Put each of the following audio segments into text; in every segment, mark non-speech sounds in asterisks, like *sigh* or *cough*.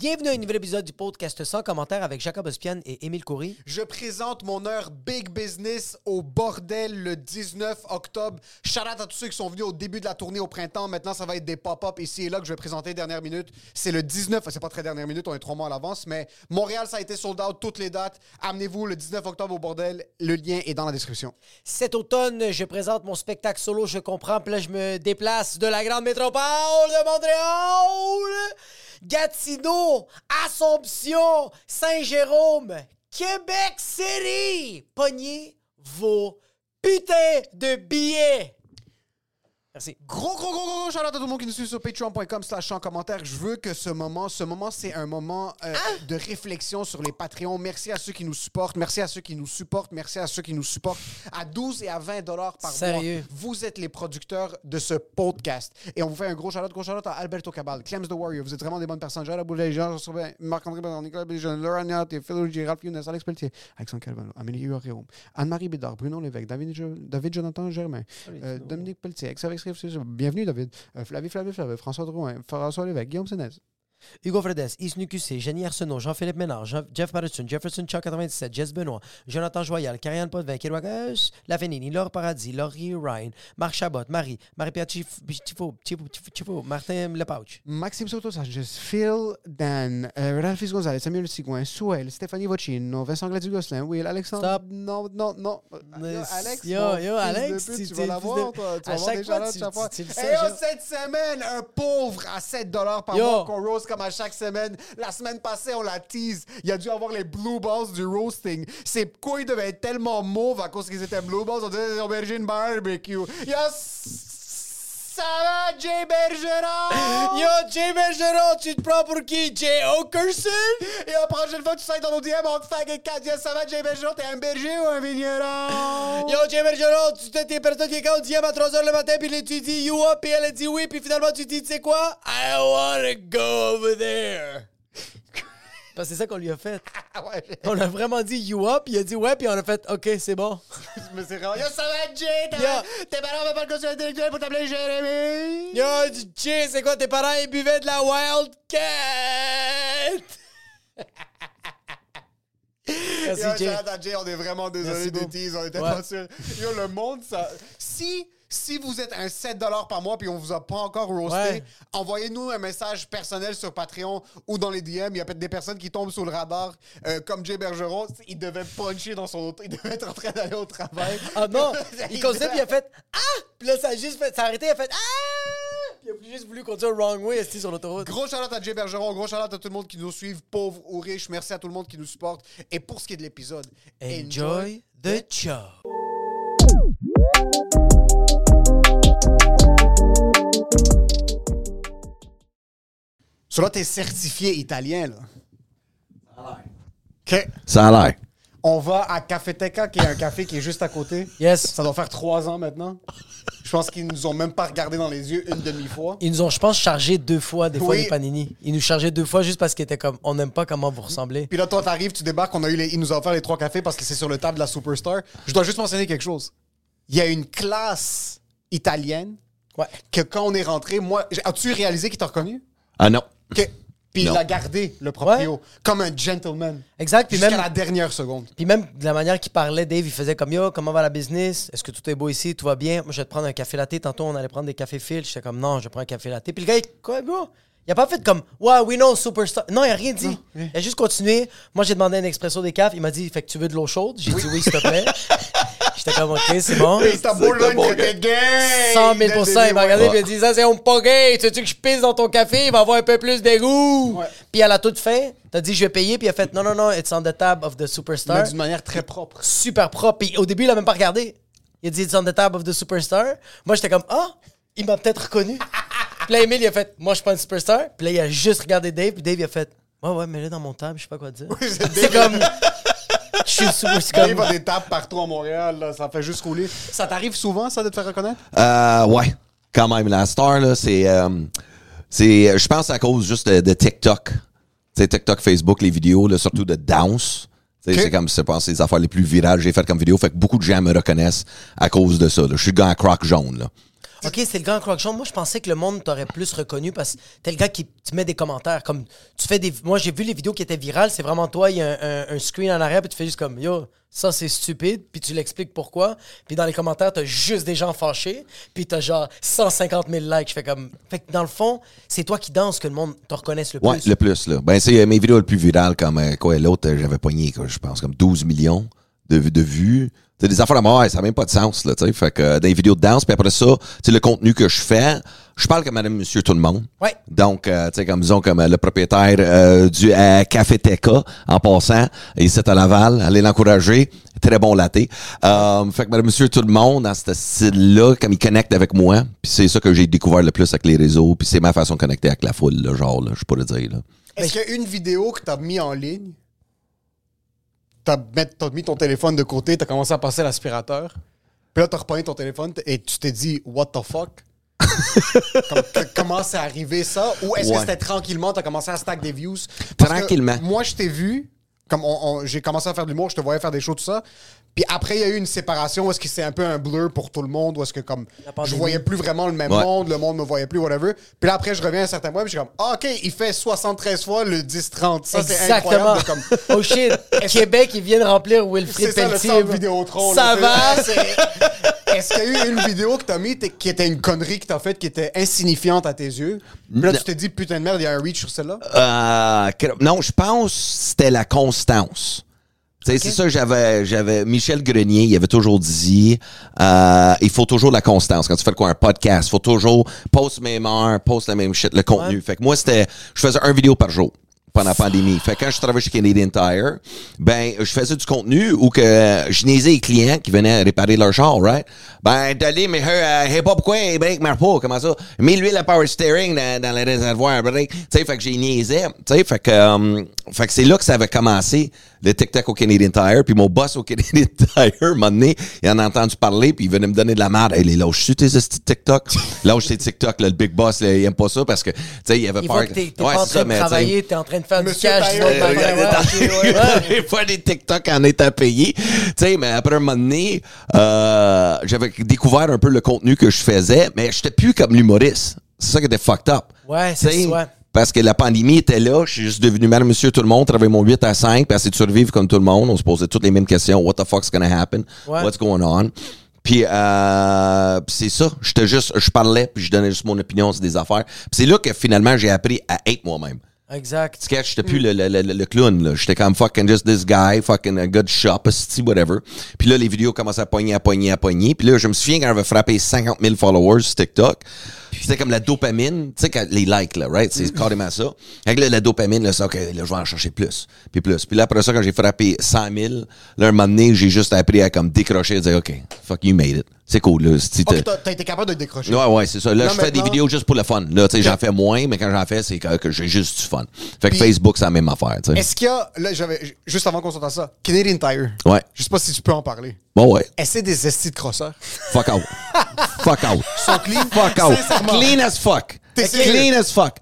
Bienvenue à un nouvel épisode du podcast sans commentaire avec Jacob Ospian et Émile Coury. Je présente mon heure Big Business au bordel le 19 octobre. Shout out à tous ceux qui sont venus au début de la tournée au printemps. Maintenant, ça va être des pop-up ici et là que je vais présenter dernière minute. C'est le 19, c'est pas très dernière minute, on est trois mois à l'avance, mais Montréal, ça a été sold out toutes les dates. Amenez-vous le 19 octobre au bordel. Le lien est dans la description. Cet automne, je présente mon spectacle solo Je comprends, puis là, je me déplace de la grande métropole de Montréal, Gatineau, Assomption, Saint-Jérôme, Québec City. Pognez vos putains de billets. Merci. Gros, gros, gros, gros, gros shout out à tout le monde qui nous suit sur patreon.com slash en commentaire. Je veux que ce moment, ce moment, c'est un moment euh, de réflexion sur les Patreons. Merci à ceux qui nous supportent. Merci à ceux qui nous supportent. Merci à ceux qui nous supportent à 12 et à 20 dollars par Sérieux? mois. Vous êtes les producteurs de ce podcast. Et on vous fait un gros shout out, gros shout out à Alberto Cabal, Clems the Warrior. Vous êtes vraiment des bonnes personnes. Sauvé, Marc-André Bernard, Nicolas Laura Niat, Phil Gérald Younes, Alex Pelletier, Alexandre Calvano, Amélie Anne-Marie Bédard, Bruno Lévesque, David, Jo- David Jonathan Germain, euh, Dominique Pelletier, Xavier bienvenue David, euh, Flavie Flavie Flavie, François Drouin, François Lévesque, Guillaume Sénès. Hugo Fredes, Isnu QC, Jenny Arsenault, Jean-Philippe Ménard, Jean- Jeff Patterson, Jefferson Chuck 97, Jess Benoît, Jonathan Joyal, Karianne Potvin, Kérouagas, Lavenini, Laure Paradis, Laurie Ryan, Marc Chabot, Marie, Marie-Pierre Chif- Chifo, Chifo, Martin Lepauch. Maxime Soto Sanchez, Phil, Dan, euh, Ralphis Gonzalez, Samuel Sigouin, Souel, Stéphanie Vocino, Vincent Gladu-Gosselin, Will, Alexandre. Stop. Non, non, non. Euh, yo, Alex, yo, yo, Alex, pute, tu- vas l'avoir, toi. Tu à vas avoir des shout-outs tu- Et genre. cette semaine, un pauvre à 7 par mois qu'on roast comme à chaque semaine. La semaine passée, on la tease. Il a dû avoir les blue balls du roasting. Ses couilles devaient être tellement mauves à cause qu'ils étaient blue balls. On disait des aubergines barbecue. Yes! Jay? Yo, Jay Bergeron, tu te prends pour qui? Jay Okerson? Et la prochaine fois tu sais dans nos DM, on te fait avec 4 Yes, ça va, Jay Bergeron? T'es un berger ou un vigneron? Yo, Jay Bergeron, tu t'es des personnes qui quand DM à 3h le matin, puis tu dis you up, elle dit oui, puis finalement tu dis, tu quoi? I wanna go over there. Parce que c'est ça qu'on lui a fait. *laughs* Ah ouais, On a vraiment dit you up, il a dit ouais, puis on a fait ok, c'est bon. mais c'est vraiment. Yo, ça va, Jay? Tes parents n'avaient pas le quotient intellectuel pour t'appeler Jérémy? Yo, Jay, c'est quoi tes parents, ils buvaient de la Wildcat? *laughs* Merci, Yo, Jay. Jay, on est vraiment désolé des teases, on était Ouais. pas sûrs. Yo, le monde, ça. Si. Si vous êtes un 7 par mois puis on vous a pas encore roasté, Ouais. envoyez-nous un message personnel sur Patreon ou dans les DM. Il y a peut-être des personnes qui tombent sous le radar, euh, comme Jay Bergeron. Il devait puncher dans son auto. Il devait être en train d'aller au travail. *laughs* Ah non, *laughs* il puis il a fait ah! Puis là, ça a juste fait, ça a arrêté, il a fait ah! Puis il a juste voulu conduire wrong way, esti, sur l'autoroute. Gros shout à Jay Bergeron, gros shout à tout le monde qui nous suit, pauvres ou riches. Merci à tout le monde qui nous supporte. Et pour ce qui est de l'épisode, Enjoy the show. Sur là, t'es certifié italien, là. OK. Ça a l'air. On va à Cafeteca, qui est un café qui est juste à côté. Yes. Ça doit faire trois ans maintenant. Je pense qu'ils nous ont même pas regardé dans les yeux une demi-fois. Ils nous ont, je pense, chargé deux fois, des fois, Oui. les panini. Ils nous chargeaient deux fois juste parce qu'ils étaient comme, on n'aime pas comment vous ressemblez. Puis là, toi, t'arrives, tu débarques, on a eu les, il nous a offert les trois cafés parce que c'est sur le table de la Superstar. Je dois juste mentionner quelque chose. Il y a une classe italienne Ouais. Que quand on est rentré, moi, as-tu réalisé qu'il t'a reconnu? Ah non. Que- Puis il Non. a gardé le proprio comme un gentleman. Exact, puis Jusqu'à même- la dernière seconde. Puis même de la manière qu'il parlait, Dave, il faisait comme Yo, comment va la business? Est-ce que tout est beau ici? Tout va bien? Moi, je vais te prendre un café latte. Tantôt, on allait prendre des cafés fils. J'étais comme Non, je prends un café latte. Puis le gars, il, quoi, bro? Il a pas fait comme Ouais, we know, superstar. Non, il a rien dit. Il a juste continué. Moi, j'ai demandé un expresso des cafés. Il m'a dit Fait que tu veux de l'eau chaude? J'ai dit Oui, s'il te plaît. *laughs* J'étais comme Ok, c'est bon. Et ta il traitait gay! 100 000 Dès le Il m'a regardé et il a dit Ça, c'est un pas gay. Tu veux que je pisse dans ton café? Il va avoir un peu plus d'égout. Ouais. Puis à la toute fin, t'as dit Je vais payer. Puis il a fait Non, non, non, it's on the tab of the Mais superstar. d'une manière très propre. super propre. Puis au début, il a même pas regardé. Il a dit It's on the tab of the superstar. Moi, j'étais comme Ah, il m'a peut-être reconnu. *laughs* puis là, Emile, il a fait Moi, je suis pas une superstar. Puis là, il a juste regardé Dave. Puis Dave, il a fait Ouais, ouais, mais là, dans mon tab, je sais pas quoi dire. c'est comme. Je suis. C'est *laughs* comme. va des tables partout à Montréal, là, ça fait juste rouler. Ça t'arrive souvent, ça, de te faire reconnaître? Euh, ouais, quand même. La star, là, c'est. euh, c'est je pense à cause juste de, de TikTok. Tu sais, TikTok, Facebook, les vidéos, là, surtout de danse. Tu sais, Ok. C'est comme, je pense, les affaires les plus virales que j'ai faites comme vidéo. Fait que beaucoup de gens me reconnaissent à cause de ça. là. Je suis le gars en croc jaune. Là. Ok, c'est le gars en croque jaune. Moi, je pensais que le monde t'aurait plus reconnu parce que t'es le gars qui tu mets des commentaires. Comme tu fais des. Moi, j'ai vu les vidéos qui étaient virales. C'est vraiment toi, il y a un, un- un screen en arrière, puis tu fais juste comme Yo, ça c'est stupide, puis tu l'expliques pourquoi. Puis dans les commentaires, t'as juste des gens fâchés, puis t'as genre 150 000 likes. Je fais comme. Fait que dans le fond, c'est toi qui danses que le monde te reconnaisse le plus. Ouais, le plus, là. Ben, c'est euh, mes vidéos les plus virales, comme, euh, quoi, l'autre, euh, j'avais pogné, quoi, je pense, comme 12 millions de, de vues. C'est des affaires de mort, ça n'a même pas de sens, là, tu sais. Fait que, euh, les vidéos de danse, puis après ça, tu le contenu que je fais, je parle comme madame, monsieur, tout le monde. Ouais. Donc, euh, tu sais, comme, disons, comme euh, le propriétaire euh, du euh, Café Teca, en passant, ici à Laval, allez l'encourager. Très bon latte. Euh, fait que madame, monsieur, tout le monde, dans ce style-là, comme il connecte avec moi, puis c'est ça que j'ai découvert le plus avec les réseaux, puis c'est ma façon de connecter avec la foule, là, genre, là, je peux le dire, là. Est-ce qu'il y a une vidéo que t'as mis en ligne? T'as mis ton téléphone de côté, t'as commencé à passer l'aspirateur. Puis là, t'as repogné ton téléphone et tu t'es dit, what the fuck? *laughs* Comme, comment c'est arrivé ça? Ou est-ce que c'était tranquillement, t'as commencé à stack des views? Parce que Tranquillement. moi, je t'ai vu, comme j'ai commencé à faire de l'humour, je te voyais faire des shows, tout ça. Puis après, il y a eu une séparation. Est-ce que c'est un peu un blur pour tout le monde? Ou est-ce que comme je voyais plus vraiment le même Ouais. monde, le monde me voyait plus, whatever. Puis là, après, je reviens à un certain point, puis je suis comme, ah, OK, il fait 73 fois le 10-30. Ça, c'est Exactement. incroyable. de comme... *laughs* Oh shit, *laughs* Québec, ils viennent remplir Wilfrid C'est ça le Pelletier. Vidéotron. Ça là, va? *laughs* Est-ce qu'il y a eu une vidéo que t'as mis qui était une connerie que t'as faite qui était insignifiante à tes yeux? Puis là, Non. tu t'es dit, putain de merde, il y a un reach sur celle-là? Euh, non, je pense que c'était la constance. Sais, C'est ça, j'avais, j'avais Michel Grenier, il avait toujours dit, euh, il faut toujours la constance. Quand tu fais quoi, un podcast, il faut toujours post même heure, post la même shit, le contenu. Fait que moi, c'était, je faisais un vidéo par jour pendant la pandémie. Fait que quand je travaillais chez Canadian Tire, ben, je faisais du contenu où que je niaisais les clients qui venaient réparer leur char, right? Ben, d'aller, mais, euh, hey, pas pourquoi les breaks marchent pas, comment ça? Mets l'huile à power steering dans, dans le réservoir, break. Tu sais, fait que j'ai niaisé. Tu sais, fait que, euh, fait que c'est là que ça avait commencé, le TikTok au Canadian Tire. Puis mon boss au Canadian *laughs* Tire, un moment donné, il en a entendu parler, puis il venait me donner de la merde. Hey, les lâches-tu tes TikTok? *laughs* Lâche tes TikTok, là, le big boss, là, il aime pas ça parce que, tu sais, il avait Il peur. que t'es t'es Ouais, pas en train ça, de travailler, t'es en train de faire Monsieur du cash euh, ouais. *laughs* Des fois, des TikTok en étant payé. Tu sais, mais après un moment donné, euh, j'avais découvert un peu le contenu que je faisais, mais j'étais plus comme l'humoriste. C'est ça qui était fucked up. Ouais, c'est ça. Parce que la pandémie était là, je suis juste devenu madame, monsieur, tout le monde, travaillais mon 8 à 5, puis essayer de survivre comme tout le monde. On se posait toutes les mêmes questions. What the fuck's gonna happen? What's going on? Puis, euh, c'est ça. J'étais juste, je parlais, puis je donnais juste mon opinion sur des affaires. Puis c'est là que finalement j'ai appris à être moi-même. Exact. Sketch, j'étais plus le, le, le, le clown, là. J'étais comme fucking just this guy, fucking a good shop, esti, whatever. Puis là, les vidéos commençaient à pogner, à pogner, à pogner. Puis là, je me souviens quand j'avais frappé 50 000 followers sur TikTok. C'était comme la dopamine, tu sais, les likes, là, right? C'est carrément ça. Avec là, la dopamine, là, c'est OK, là, je vais en chercher plus. Puis plus. Puis là, après ça, quand j'ai frappé 100 000, là, un moment donné, j'ai juste appris à comme décrocher et dire, OK, fuck, you made it. C'est cool, là. Ok, t'as- été capable de décrocher. Ouais, ouais, c'est ça. Là, je fais des vidéos juste pour le fun. Là, tu sais, j'en fais moins, mais quand j'en fais, c'est que, que j'ai juste du fun. Fait que Puis- Facebook, c'est la même affaire, tu sais. Est-ce qu'il y a, là, j'avais, juste avant qu'on sorte à ça, Canadian Tire. Ouais. Je sais pas si tu peux en parler. Bon, ouais. Est-ce des estis de crosseurs? Fuck out. *laughs* fuck out. sont clean? Fuck out. Clean as fuck. T'es Clean as fuck.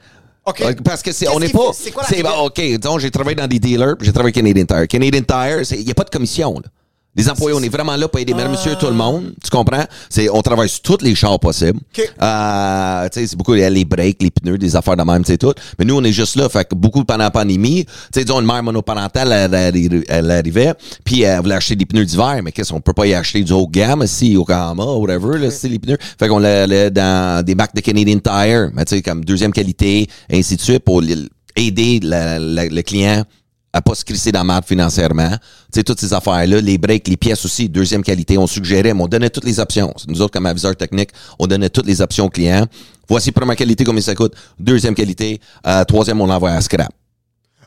OK. Euh, Parce que c'est, Qu'est-ce on n'est pas. c'est quoi la C'est, bah? OK, disons, j'ai travaillé dans des dealers, j'ai travaillé Canadian Tire. Canadian Tire, il n'y a pas de commission, là. Les employés, on est vraiment là pour aider madame, monsieur, tout le monde. Tu comprends? C'est, on travaille sur tous les chars possibles. OK. Euh, tu sais, c'est beaucoup les breaks, les pneus, des affaires de même, tu sais, tout. Mais nous, on est juste là. Fait que beaucoup pendant la pandémie, tu sais, disons, une mère monoparentale, elle, elle- elle arrivait, puis elle voulait acheter des pneus d'hiver. Mais qu'est-ce qu'on peut pas y acheter du haut de gamme, si, Yokohama, whatever, là, c'est les pneus. Fait qu'on l'allait dans des marques de Canadian Tire, mais tu sais, comme deuxième qualité, ainsi de suite, pour aider la- la- le client à pas se crisser dans la merde financièrement. Tu sais, toutes ces affaires-là, les breaks, les pièces aussi, deuxième qualité, on suggérait, mais on donnait toutes les options. Nous autres, comme aviseurs techniques, on donnait toutes les options aux clients. Voici première qualité, combien ça coûte? Deuxième qualité. Euh, troisième, on l'envoie à scrap.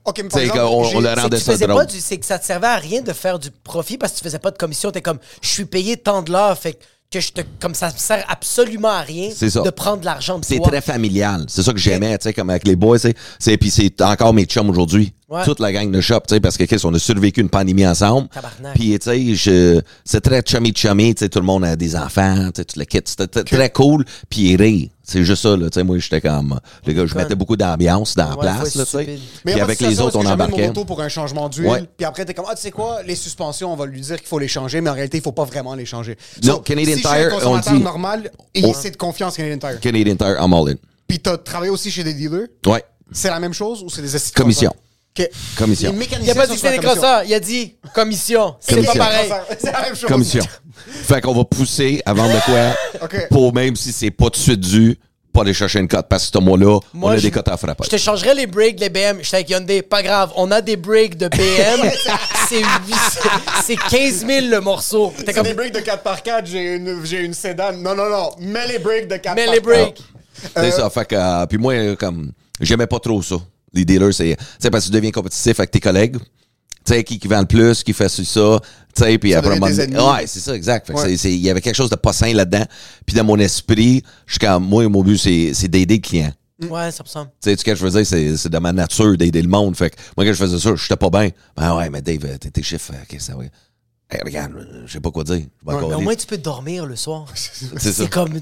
OK, mais par exemple, on le que rendait tu faisais pas du- c'est que ça te servait à rien de faire du profit parce que tu faisais pas de commission. T'es comme, je suis payé tant de l'heure, fait que je te, comme ça me sert absolument à rien de prendre de l'argent de C'est très familial. C'est ça que j'aimais, tu sais, comme avec les boys, tu sais. C'est, puis c'est encore mes chums aujourd'hui. Ouais. Toute la gang de shop, tu sais, parce que, qu'est-ce, on a survécu une pandémie ensemble. Tabarnak. Puis, tu sais, je- c'est très chummy-chummy, tu sais, tout le monde a des enfants, tu sais, tout le kit. C'était très cool, puis rire. C'est juste ça, là, tu sais, moi, j'étais comme, les gars, je mettais beaucoup d'ambiance dans la Ouais, place, là, tu sais. Puis avec les autres, on embarquait. mon auto pour un changement d'huile, Ouais. puis après, t'es comme, ah, tu sais quoi, les suspensions, on va lui dire qu'il faut les changer, mais en réalité, il faut pas vraiment les changer. Non, Canadian si Tire, on dit- normal, et On- c'est de confiance Canadian Tire. Canadian Tire, I'm all in. Puis t'as travaillé aussi chez des dealers, Ouais. c'est la même chose ou c'est des assistants? Commission. OK. Commission. Il a pas dit que c'était des crosseurs, il a dit commission. C'est pas Commission. pareil. C'est la même chose. Commission. fait qu'on va pousser vendre de quoi *laughs* pour même si c'est pas tout de suite dû, pas aller chercher une cote. Parce que ce mois-là, on a je- des cotes à frapper. Je te changerais les breaks, les BM. J'étais avec Hyundai. Pas grave. On a des breaks de BM. *laughs* c'est huit- c'est 15 000 le morceau. T'es C'est comme, des breaks de 4x4, j'ai une, j'ai une sédan. Non, non, non. Mets les breaks de 4x4. mets les breaks. C'est ça. Fait que, euh, puis moi, euh, comme, j'aimais pas trop ça. Les dealers, c'est, tu sais, parce que tu deviens compétitif avec tes collègues. Tu sais, qui, qui vend le plus, qui fait ça, ça. Tu sais, puis après, un moment donné- ouais, c'est ça, exact. Fait que Ouais. c'est- c'est- il y avait quelque chose de pas sain là-dedans. Puis dans mon esprit, je comme, moi, mon but, c'est, c'est d'aider le client. Ouais, ça me semble. Tu sais, ce que je veux dire, c'est, c'est de ma nature d'aider le monde. Fait que moi, quand je faisais ça, j'étais pas bien. Ben ouais, mais Dave, t'es tes chiffres, euh, qu'est-ce que ça va? Hey, regarde, euh, je sais pas quoi dire. Je Ouais, au moins, tu peux dormir le soir. *laughs* C'est ça. C'est comme.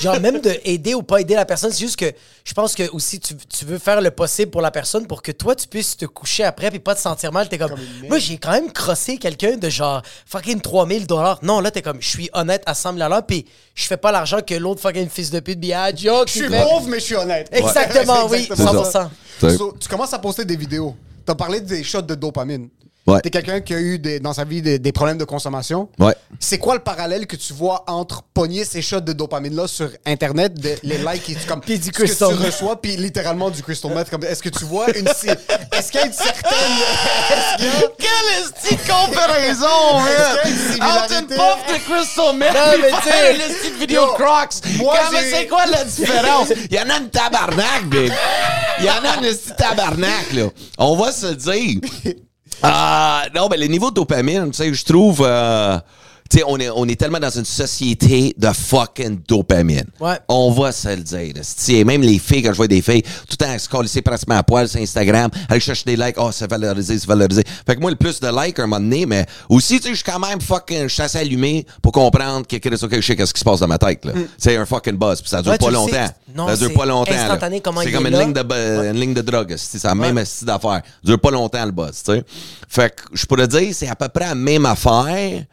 Genre, même de aider ou pas aider la personne, c'est juste que je pense que aussi tu, tu veux faire le possible pour la personne pour que toi, tu puisses te coucher après puis pas te sentir mal. T'es comme. moi, j'ai quand même crossé quelqu'un de genre fucking 3000 dollars. Non, là, t'es comme. Je suis honnête à 100 000 à l'heure puis je fais pas l'argent que l'autre fucking fils de pute. Yo, Je suis pauvre, mais je suis honnête. Exactement, *laughs* oui, exactement 100%. ça. C'est- So, tu commences à poster des vidéos. Tu as parlé des shots de dopamine. Ouais. T'es quelqu'un qui a eu des- dans sa vie des, des problèmes de consommation. Ouais. C'est quoi le parallèle que tu vois entre pogner ces shots de dopamine-là sur Internet, de- les likes et tu, comme, *laughs* Puis du ce que crystal tu reçois, puis littéralement du crystal meth. Comme, est-ce que tu vois une... Est-ce qu'il y a une certaine... Est-ce qu'il y a... *laughs* Quelle est comparaison, y a une similarité? de Crystal Meth, sais- une petite vidéo de Crocs. Moi, c'est quoi la différence? Il y en a une tabarnak, big. Il y en a une petite tabarnak, là. On va se le dire. Ah, non, mais le niveau de dopamine, tu sais, je trouve... euh, tu sais, on est, on est tellement dans une société de fucking dopamine. Ouais. On va se le dire. C'est même les filles, quand je vois des filles, tout le temps se coller pratiquement à poil sur Instagram, aller chercher des likes, oh, c'est valorisé, c'est valorisé. Fait que moi, le plus de likes, à un moment donné, mais aussi, tu sais, je suis quand même fucking, je suis assez allumé pour comprendre que, que, que je sais qu'est-ce qui se passe dans ma tête, là. C'est un fucking buzz, puis ça dure Ouais, pas longtemps. Non, ça dure pas longtemps. C'est comme une là. ligne de, une ligne de drogue. C'est ça, même style d'affaire. Ça dure pas longtemps, le buzz, tu sais. Fait que, je pourrais dire, c'est à peu près la même affaire,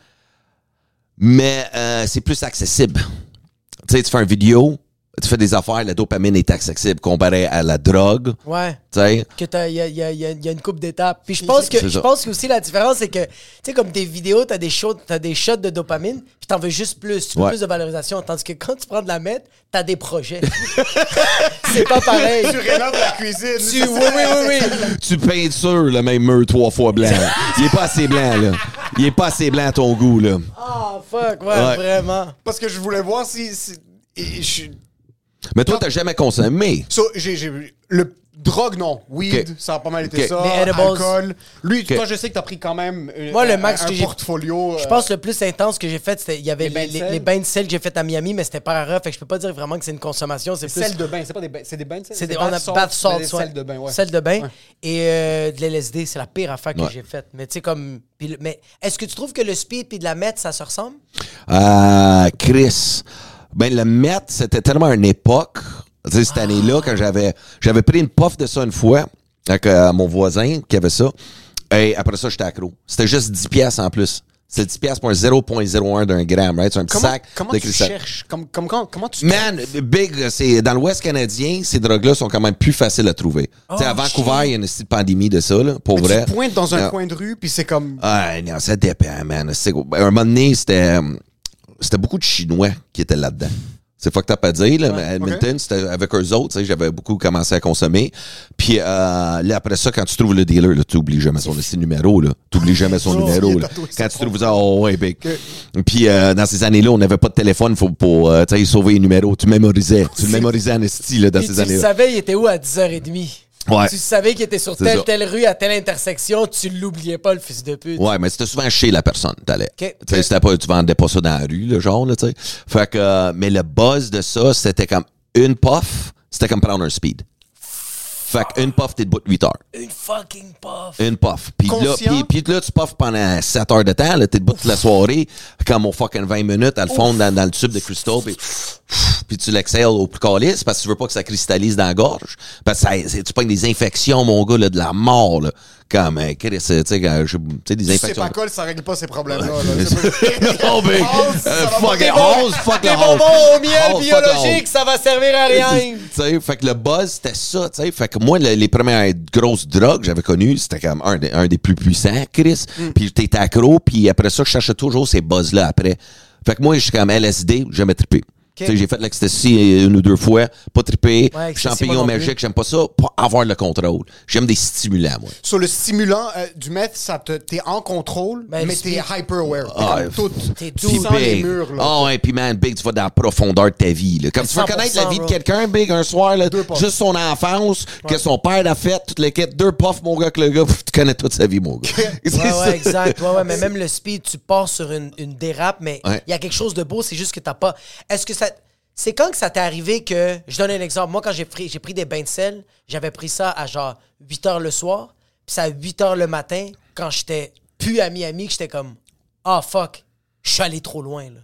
mais euh, c'est plus accessible. Tu sais, tu fais une vidéo, tu fais des affaires, la dopamine est accessible comparé à la drogue. Ouais. Tu sais, que t'as- il y a, il y a- il y y a une coupe d'étapes. Puis je pense que je pense que aussi la différence c'est que tu sais comme tes vidéos, t'as des shots, t'as des shots de dopamine, puis t'en veux juste plus, tu veux Ouais. plus de valorisation, tandis que quand tu prends de la meth, t'as des projets. *laughs* c'est pas pareil. Tu rénoves la cuisine. Tu- oui, oui, oui, oui. tu peintures le même mur trois fois blanc. Il est pas assez blanc, là. Il est pas assez blanc à ton goût, là. Oh fuck, ouais, Ouais. vraiment. Parce que je voulais voir si... si- et je, Mais toi, t'as jamais consommé. So, j'ai, j'ai, le drogue, non. Weed, Ok. ça a pas mal été Ok. ça. Les edibles. Alcool. Lui, Ok. toi, je sais que t'as pris quand même euh, Moi, le un- max un, que j'ai- portfolio. Je euh, pense que le plus intense que j'ai fait, c'était il y avait Les bains les, de les- sel? les bains de sel que j'ai fait à Miami, mais c'était pas rare, fait que je peux pas dire vraiment que c'est une consommation, c'est plus Sel de bain, c'est pas des bains, c'est des bains de sel? C'est des, bath on a salts, bath salts, mais des ouais. sels de bain, ouais. Sel de bain Ouais. et euh, de l'LSD, c'est la pire affaire que Ouais. j'ai faite. Mais tu sais comme puis le- mais est-ce que tu trouves que le speed puis de la meth ça se ressemble? Euh, Chris. Ben, le Met, c'était tellement une époque. Cette année-là, quand j'avais, j'avais pris une puff de ça une fois, avec euh, mon voisin qui avait ça. Et après ça, j'étais accro. C'était juste 10 pièces en plus. C'est 10 piastres pour un 0.01 d'un gramme, right? C'est un petit Comment, sac comment de tu cristal. cherches? Comme, comme, comment, comment tu Man, Big, c'est dans l'Ouest canadien, ces drogues-là sont quand même plus faciles à trouver. tu sais, à Vancouver, il y a une petite pandémie de ça, là, pour Mais vrai. tu pointes dans un Non. coin de rue, puis c'est comme... Ah, non, ça dépend, man. Un moment donné, c'était, euh, c'était beaucoup de Chinois qui étaient là-dedans. C'est fucked up à dire, là, mais Edmonton, c'était avec eux autres, tu sais, j'avais beaucoup commencé à consommer. Puis euh, là, après ça, quand tu trouves le dealer, là, tu oublies jamais son numéro, là. Tu oublies jamais son Oh, numéro, là. Quand tu trouves ça, oh, ouais, big. Puis euh, dans ces années-là, on n'avait pas de téléphone faut- pour, euh, tu sais, sauver les numéros. Tu mémorisais. Tu le mémorisais en esti, là, dans Puis ces tu années-là. savais, il était où à 10h30? Ouais. Tu savais qu'il était sur telle, ça. telle rue, à telle intersection, tu l'oubliais pas, le fils de pute. Ouais, mais c'était souvent chez la personne, t'allais. Ok. Tu sais, c'était pas, tu vendais pas ça dans la rue, le genre, là, tu sais. Fait que, euh, mais le buzz de ça, c'était comme une puff, c'était comme prendre un speed. Fait qu'une puff, t'es debout de 8 heures. Une fucking puff. Une puff. Puis là, puis, puis là, tu puffes pendant 7 heures de temps, là, t'es debout toute la soirée, comme au fucking 20 minutes, à le fond dans, dans le tube de crystal, puis, puis tu l'exhales au plus calice parce que tu veux pas que ça cristallise dans la gorge. Parce que ça, tu pognes des infections, mon gars, là, de la mort, là. Comme, euh, Chris, tu sais, quand je- tu sais, des Si c'est infections. pas colle, ça règle pas ces problèmes-là. là. *laughs* Euh, ça va fuck pas- fuck Des le Halls. bonbons au miel fuck biologique, ça va servir à rien. Tu sais, fait que le buzz, c'était ça, tu sais. Fait que moi, le- les premières grosses drogues que j'avais connues, c'était comme un, des- un des plus puissants, Chris. Puis t'étais accro, puis après ça, je cherchais toujours ces buzz-là après. Fait que moi, je suis comme LSD, j'ai jamais trippé. Tu sais, j'ai fait l'ecstasy une ou deux fois, pas trippé. Ouais, Champignons magiques, j'aime pas ça. Pas avoir le contrôle. J'aime des stimulants, moi. Sur le stimulant euh, du meth, ça te, t'es en contrôle, Ben, mais t'es speed- hyper aware. T'es Ah, tout. T'es tu doux. sens les murs, là. Ah ouais, puis man, Big, tu vas dans la profondeur de ta vie. Là. Comme tu veux 100%, connaître la vie de quelqu'un, Big, un soir, là, juste son enfance, que son père a fait, toute l'équipe, deux puffs, mon gars, que le gars, pff, tu connais toute sa vie, mon gars. *laughs* *laughs* C'est Ouais, ça. ouais, exact. Ouais, ouais, mais même le speed, tu pars sur une, une dérape, mais il Ouais. y a quelque chose de beau, c'est juste que t'as pas. Est-ce que ça. C'est quand que ça t'est arrivé que. Je donne un exemple. Moi, quand j'ai pris, des bains de sel, j'avais pris ça à genre 8 h le soir, puis c'est à 8 h le matin, quand j'étais plus à Miami, que j'étais comme Ah fuck, je suis allé trop loin, là.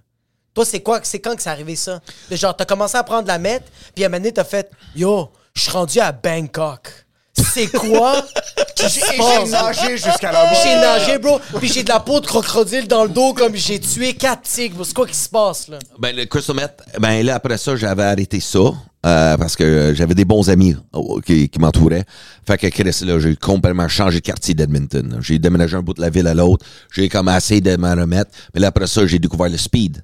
Toi, c'est quoi? C'est quand que c'est arrivé ça? Genre, t'as commencé à prendre la meth, puis à un moment donné, t'as fait Yo, je suis rendu à Bangkok. C'est quoi qui se Et j'ai nagé jusqu'à là-bas. J'ai nagé, bro. Puis j'ai de la peau de crocodile dans le dos comme j'ai tué quatre tigres. C'est quoi qui se passe, là? Ben, le crystal meth, ben là, après ça, j'avais arrêté ça. euh, parce que euh, j'avais des bons amis euh, qui, qui m'entouraient. Fait que Chris, là, j'ai complètement changé de quartier d'Edmonton. J'ai déménagé un bout de la ville à l'autre. J'ai commencé de m'en remettre. Mais là, après ça, j'ai découvert le speed.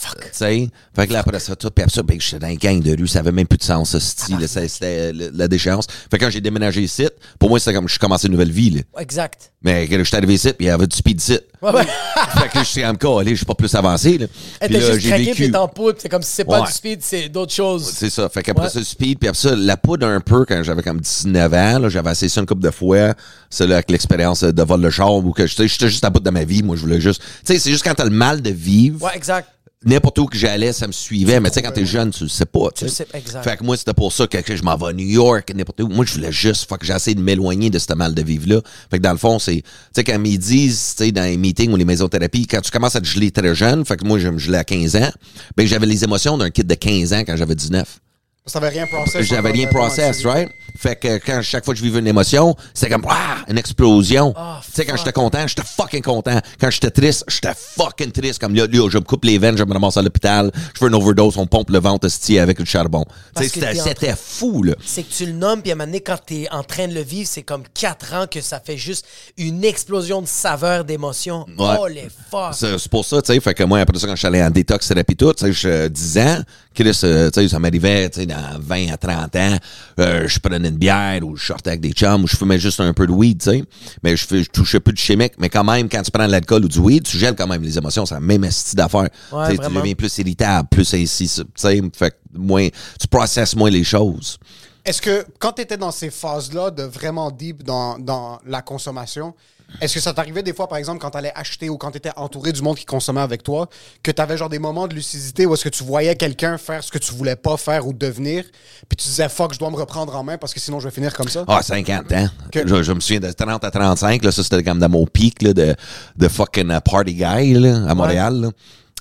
Fuck. Tu sais? Fait que là, après ça, tout, puis après ça, ben, j'étais dans une gang de rue, ça avait même plus de sens, ce style, ça, c'était euh, la déchéance. Fait que quand j'ai déménagé ici, pour moi, c'était comme, je commençais une nouvelle vie, là. Exact. Mais quand je suis arrivé ici, puis il y avait du speed ici. Ouais, ouais. *laughs* fait que je suis encore allé, je suis pas plus avancé, là. Puis était là, juste j'ai vécu- t'es en poudre. C'est comme si c'est pas Ouais. du speed, c'est d'autres choses. C'est ça. Fait qu'après ça, le speed, puis après ça, la poudre un peu quand j'avais comme 19 ans, là, j'avais essayé ça une couple de fois. Ça, là, avec l'expérience de vol de char, ou que j'étais j'étais juste à bout de ma vie. Moi, je voulais juste. Tu sais, c'est juste quand t'as le mal de vivre. Ouais, exact. N'importe où que j'allais, ça me suivait. Mais tu sais, quand t'es jeune, tu le sais pas. Tu sais. exact. Fait que moi, c'était pour ça que, que je m'en vais à New York, n'importe où. Moi, je voulais juste. Fait que j'ai essayé de m'éloigner de ce mal de vivre-là. Fait que dans le fond, c'est. Tu sais, quand ils disent, tu sais, dans les meetings ou les maisons-thérapies, quand tu commences à te geler très jeune, fait que moi, je me gelais à 15 ans, ben j'avais les émotions d'un kid de 15 ans quand j'avais 19. Ça avait rien process. J'avais rien process, right? Fait que quand chaque fois que je vivais une émotion, c'était comme ah, une explosion. Ah, tu sais, quand j'étais content, j'étais fucking content. Quand j'étais triste, j'étais fucking triste. Comme là, là, je me coupe les veines, je me ramasse à l'hôpital, je fais une overdose, on pompe le ventre esti avec le charbon. C'était fou, là. C'est que tu le nommes, puis à un moment donné, quand t'es en train de le vivre, c'est comme quatre ans que ça fait juste une explosion de saveur, d'émotion. Ouais. Oh, les fuck. C'est pour ça, tu sais. Fait que moi, après ça, quand je suis allé en détox thérapie tout, tu sais, je 10 ans, Chris, euh, tu sais, ça m'arrivait, tu sais, dans 20 à 30 ans, euh, je prenais une bière ou je sortais avec des chums ou je fumais juste un peu de weed, tu sais. Mais je, fais- je touchais plus de chimique. Mais quand même, quand tu prends de l'alcool ou du weed, tu gèles quand même les émotions. C'est la même style d'affaire. Ouais, Tu deviens plus irritable, plus ainsi, tu sais. Fait que moins, tu processes moins les choses. Est-ce que quand tu étais dans ces phases-là de vraiment deep dans, dans la consommation, est-ce que ça t'arrivait des fois, par exemple, quand tu allais acheter ou quand tu étais entouré du monde qui consommait avec toi, que tu avais genre des moments de lucidité où est-ce que tu voyais quelqu'un faire ce que tu voulais pas faire ou devenir, puis tu disais fuck, je dois me reprendre en main parce que sinon je vais finir comme ça? Ah, 50 ans. Que- Je, je me souviens de 30 à 35, là, ça c'était comme dans mon pic là, de, de fucking uh, party guy là, à Montréal. là.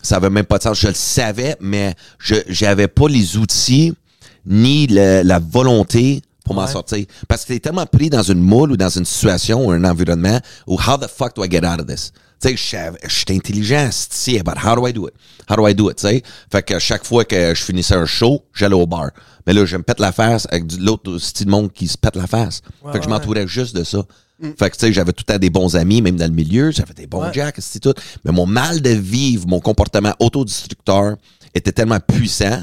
Ça avait même pas de sens. Je le savais, mais je j'avais pas les outils ni le- la volonté pour m'en sortir. Parce que t'es tellement pris dans une moule ou dans une situation ou un environnement où how the fuck do I get out of this? Tu sais, je j'étais intelligent, si, about how do I do it? How do I do it, tu sais? Fait que chaque fois que je finissais un show, j'allais au bar. Mais là, je me pète la face avec l'autre style de monde qui se pète la face. fait que je m'entourais juste de ça. Fait que, tu sais, j'avais tout le temps des bons amis, même dans le milieu. J'avais des bons jacks, c'est tout. Mais mon mal de vivre, mon comportement autodestructeur était tellement puissant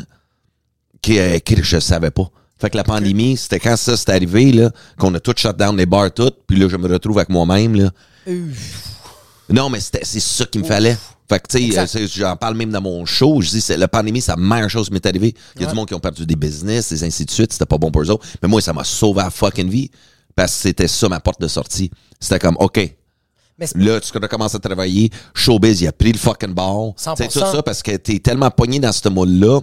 que, que je savais pas. Fait que la pandémie, c'était quand ça s'est arrivé, là, qu'on a tout shut down les bars, tout, puis là, je me retrouve avec moi-même, là. Non, mais c'était- c'est ça qu'il me fallait. Fait que, tu sais, j'en parle même dans mon show. Je dis, c'est- la pandémie, c'est la meilleure chose qui m'est arrivée. Il y a du monde qui ont perdu des business, et ainsi de suite. C'était pas bon pour eux autres. Mais moi, ça m'a sauvé la fucking vie. Parce que c'était ça ma porte de sortie. C'était comme, OK, Mais Là, tu as commencé à travailler. Showbiz, il a pris le fucking ball. 100%. C'est tout ça parce que t'es tellement pogné dans ce moule-là.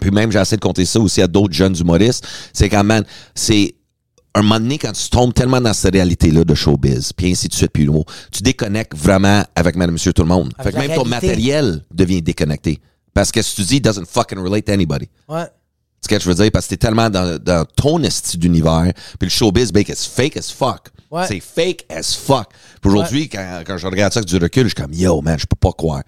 Puis même, j'ai essayé de compter ça aussi à d'autres jeunes humoristes. C'est quand même, c'est un moment donné, quand tu tombes tellement dans cette réalité-là de showbiz, puis ainsi de suite, puis l'humour, tu déconnectes vraiment avec madame, monsieur, tout le monde. Avec fait que même ton matériel devient déconnecté. Parce que ce que tu dis doesn't fucking relate to anybody. Ouais. Tu sais ce que je veux dire? Parce que t'es tellement dans, dans ton esti d'univers. Puis le showbiz, ben, c'est fake as fuck. Ouais. C'est fake as fuck. Puis aujourd'hui, quand, quand je regarde ça avec du recul, je suis comme, yo, man, je peux pas croire.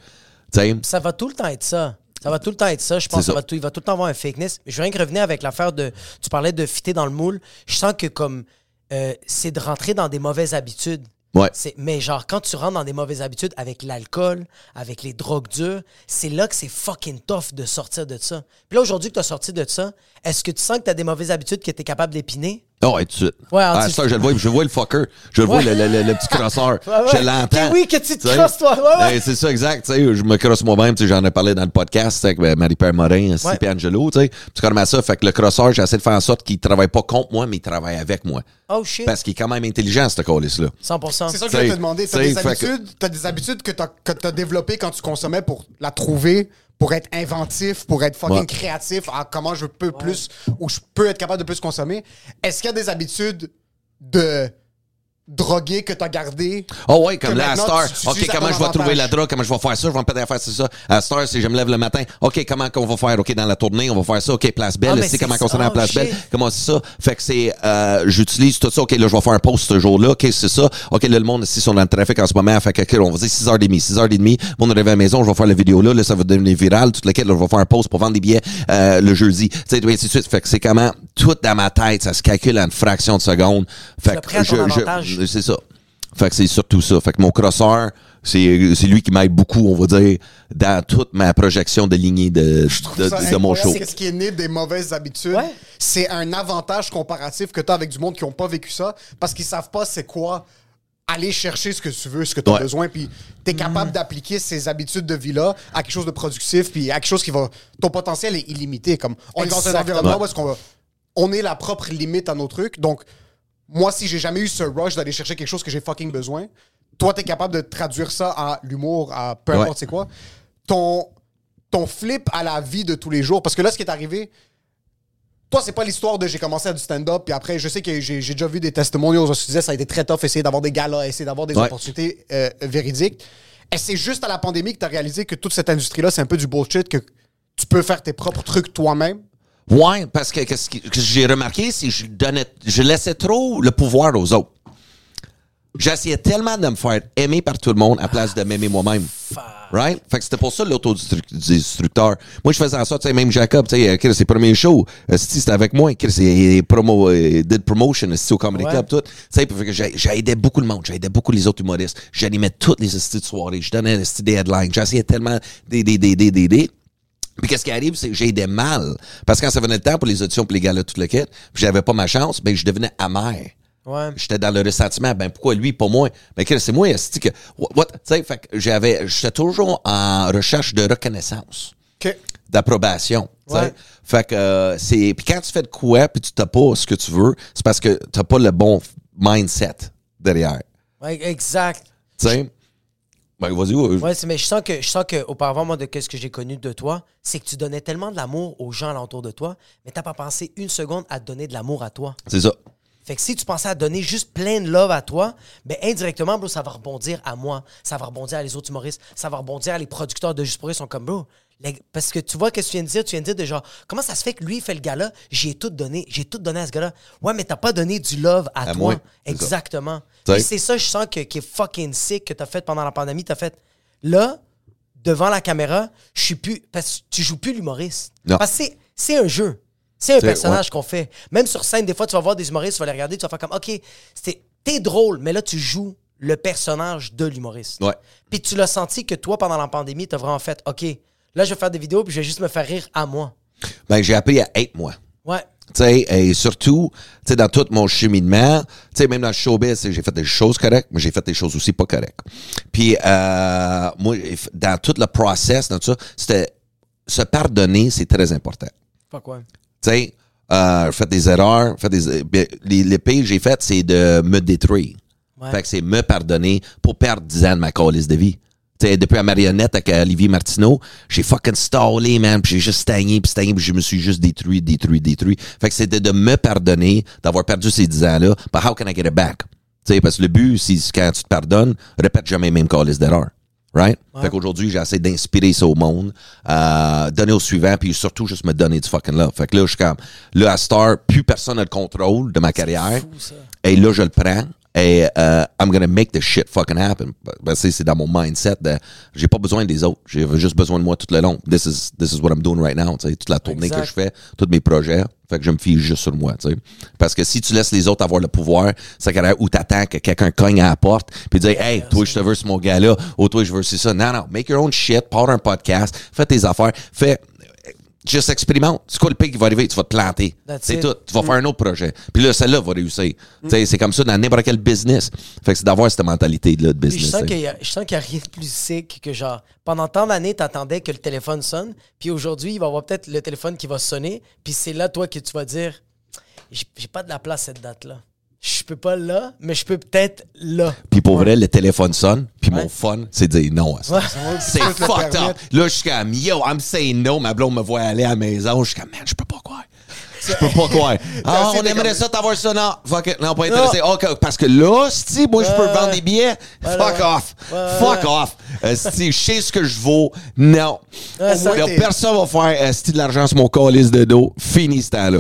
Tu sais? Ça va tout le temps être ça. Ça va tout le temps être ça. Je pense ça. va tout, il va tout le temps avoir un fakeness. Mais je veux rien que revenir avec l'affaire de. Tu parlais de fitter dans le moule. Je sens que comme. euh, c'est de rentrer dans des mauvaises habitudes. Ouais. C'est- Mais genre, quand tu rentres dans des mauvaises habitudes avec l'alcool, avec les drogues dures, c'est là que c'est fucking tough de sortir de ça. Puis là, aujourd'hui que tu as sorti de ça, est-ce que tu sens que tu as des mauvaises habitudes que tu es capable d'épiner? Oh, ouais, tout de suite. Ouais, en ah, ça, je le vois, je vois le fucker. Je le vois, Ouais. le, le- le- le petit crosseur. *laughs* Ouais, ouais. Je l'entends. Oui, que tu te Tu crosses, toi. Ouais, ouais. Ben, c'est ça, exact. Tu sais, je me crosse moi-même. tu sais, J'en ai parlé dans le podcast avec ben, Marie-Pierre Morin, Ouais. C.P. Angelo. Tu sais. C'est comme à ça. Fait que le crosseur, j'essaie de faire en sorte qu'il travaille pas contre moi, mais il travaille avec moi. Oh shit. Parce qu'il est quand même intelligent, ce colis-là. 100%. C'est ça que je voulais te T'sais, demander. T'as t'sais, des fait que- habitudes, t'as des habitudes que t'as que t'as développées quand tu consommais pour la trouver, pour être inventif, pour être fucking Ouais. créatif. Ah, comment je peux plus ou je peux être capable de plus consommer. Est-ce qu'il y a des habitudes de droguer que t'as gardées? Oh ouais, comme Que là, à Star. OK, comment je vais trouver la drogue? Comment je vais faire ça? Je vais me péter à faire c'est ça. À Star, si je me lève le matin, OK, comment qu'on va faire? OK, dans la tournée, on va faire ça. OK, Place Belle. Ah, mais c'est comment qu'on s'en à Oh, Place. Belle? Comment c'est ça? Fait que c'est, euh, j'utilise tout ça. OK, là, je vais faire un post ce jour-là. OK, c'est ça. OK, là, le monde, ici, sont dans le trafic en ce moment. Fait que, on va dire 6h30. 6h30, mon arrivé à la maison, je vais faire la vidéo là. Là, ça va devenir viral. Tout lequel, là, je vais faire un post pour vendre des billets, euh, le jeudi. Tu sais, et ainsi de suite. Fait que c'est comment, tout dans ma tête, ça se calcule en une fraction de seconde. Fait ton avantage. C'est ça. Fait que c'est surtout ça. Fait que mon crosseur, c'est c'est lui qui m'aide beaucoup, on va dire, dans toute ma projection de lignée de, de, Ça de- de mon show. C'est ce qui est né des mauvaises habitudes. Ouais. C'est un avantage comparatif que tu as avec du monde qui n'ont pas vécu ça parce qu'ils savent pas c'est quoi aller chercher ce que tu veux, ce que tu as Ouais. besoin, puis tu es capable d'appliquer ces habitudes de vie-là à quelque chose de productif, puis à quelque chose qui va... Ton potentiel est illimité. Comme on est dans un environnement où est-ce qu'on va- on est la propre limite à nos trucs. Donc, moi, si j'ai jamais eu ce rush d'aller chercher quelque chose que j'ai fucking besoin, toi, tu es capable de traduire ça à l'humour, à peu importe Ouais. c'est quoi. Ton, ton flip à la vie de tous les jours. Parce que là, ce qui est arrivé, toi, c'est pas l'histoire de j'ai commencé à du stand-up, puis après, je sais que j'ai déjà vu des testimonials où je disais ça a été très tough, essayer d'avoir des galas, essayer d'avoir des Ouais. opportunités euh, véridiques. Et c'est juste à la pandémie que tu as réalisé que toute cette industrie-là, c'est un peu du bullshit, que tu peux faire tes propres trucs toi-même. Ouais, parce que, que ce que j'ai remarqué, c'est que je donnais, je laissais trop le pouvoir aux autres. J'essayais tellement de me faire aimer par tout le monde à place de m'aimer moi-même. Right? Fait que c'était pour ça l'autodestructeur. Moi, je faisais en sorte, tu sais, même Jacob, tu sais, euh, Chris, ses premiers shows, euh, c'était avec moi. Chris, il, promo, euh, did promotion, au Comedy. Club, tout. Tu sais, j'aidais beaucoup le monde, j'aidais beaucoup les autres humoristes. J'animais toutes les styles de soirée, je donnais des headlines, j'essayais tellement d'aider. Puis qu'est-ce qui arrive, c'est que j'ai aidé mal. Parce que quand ça venait le temps pour les auditions, pour les gars-là, tout le kit, puis j'avais pas ma chance, ben je devenais amer. Ouais. J'étais dans le ressentiment. Ben pourquoi lui, pas moi? Ben c'est moi, c'est que. What? what? Tu sais, fait que j'avais. J'étais toujours en recherche de reconnaissance, OK. d'approbation. Ouais. Fait que euh, c'est. Puis quand tu fais de quoi, puis tu t'as pas ce que tu veux, c'est parce que t'as pas le bon mindset derrière. Ouais, exact. Tu sais? Ben vas-y, ouais. Ouais, mais je sens que je sens que auparavant moi de ce que j'ai connu de toi, c'est que tu donnais tellement de l'amour aux gens alentour de toi, mais t'as pas pensé une seconde à te donner de l'amour à toi. c'est ça. Fait que si tu pensais à donner juste plein de love à toi, ben indirectement, bro, ça va rebondir à moi. Ça va rebondir à les autres humoristes. Ça va rebondir à les producteurs de Juste pour. Ils sont comme, bro, parce que tu vois que tu viens de dire, tu viens de dire de genre, comment ça se fait que lui, il fait le gars-là, j'ai tout donné, j'ai tout donné à ce gars-là. Ouais, mais t'as pas donné du love à, À toi. moi. Exactement. C'est ça, je sens que, qui est fucking sick que t'as fait pendant la pandémie. T'as fait, là, devant la caméra, je suis plus, parce que tu joues plus l'humoriste. Parce que c'est- un jeu. C'est un personnage ouais. qu'on fait. Même sur scène, des fois, tu vas voir des humoristes, tu vas les regarder, tu vas faire comme, OK, t'es drôle, mais là, tu joues le personnage de l'humoriste. Ouais. Puis tu l'as senti que toi, pendant la pandémie, t'as vraiment fait, OK, là, je vais faire des vidéos, puis je vais juste me faire rire à moi. Ben, j'ai appris à être moi. Ouais. Tu sais, et surtout, tu sais, dans tout mon cheminement, tu sais, même dans le showbiz, j'ai fait des choses correctes, mais j'ai fait des choses aussi pas correctes. Puis, euh, moi, dans tout le process, dans tout ça, c'était se pardonner, c'est très important. Fuck ouais. Tu sais, euh, fait des erreurs, fait des, ben, les, les pires que j'ai faites, c'est de me détruire. Ouais. Fait que c'est me pardonner pour perdre 10 ans de ma calice de vie. Tu sais, depuis la marionnette avec Olivier Martineau, j'ai fucking stallé, man, puis j'ai juste stagné, puis stagné, puis je me suis juste détruit, détruit, détruit. Fait que c'était de me pardonner d'avoir perdu ces 10 ans-là, but how can I get it back? Tu sais, parce que le but, c'est quand tu te pardonnes, répète jamais mêmes calices d'erreur. Right? Fait qu'aujourd'hui, j'essaie d'inspirer ça au monde, euh, donner au suivant, puis surtout juste me donner du fucking love. Fait que là, je suis comme, là, à Star, plus personne n'a le contrôle de ma carrière. Et là, je le prends. Et euh, I'm gonna make the shit fucking happen. Ben, c'est c'est dans mon mindset de j'ai pas besoin des autres. J'ai juste besoin de moi tout le long. This is this is what I'm doing right now. tu sais. Toute la tournée Exact. que je fais, tous mes projets. Fait que je me fie juste sur moi. tu sais. Parce que si tu laisses les autres avoir le pouvoir, ça carrière où t'attends que quelqu'un cogne à la porte puis dire Hey, toi je te veux ce mon gars-là, ou toi je veux c'est ça. Non, non, make your own shit, part un podcast, fais tes affaires, fais juste expérimente. C'est quoi le pire qui va arriver? Tu vas te planter. C'est tout. Tu vas faire un autre projet. Puis là, celle-là va réussir. Tu C'est comme ça dans n'importe quel business. Fait que c'est d'avoir cette mentalité-là de Puis je business. sens tu qu'il y a, je sens qu'il y a rien de plus sick que genre, pendant tant d'années, t'attendais que le téléphone sonne, puis aujourd'hui, il va y avoir peut-être le téléphone qui va sonner, puis c'est là, toi, que tu vas dire, j'ai j'ai pas de la place cette date-là. Je peux pas là, mais je peux peut-être là. Puis pour vrai, le téléphone sonne. Puis mon fun, c'est de dire non à ça. Ouais. C'est fucked up. Là, je suis comme, yo, I'm saying no. Ma blonde me voit aller à la maison. Je suis comme, man, je peux pas croire. Je peux pas croire. *laughs* Ah, on aimerait comme- ça t'avoir ça. Non, fuck it. Non, pas intéressé. OK, parce que là, si moi, je peux vendre des billets, fuck off. Fuck off. Euh, si je sais ce que je vaux, non. Ça- Là, personne va faire euh, si de l'argent sur mon calice de dos. Fini ce temps-là.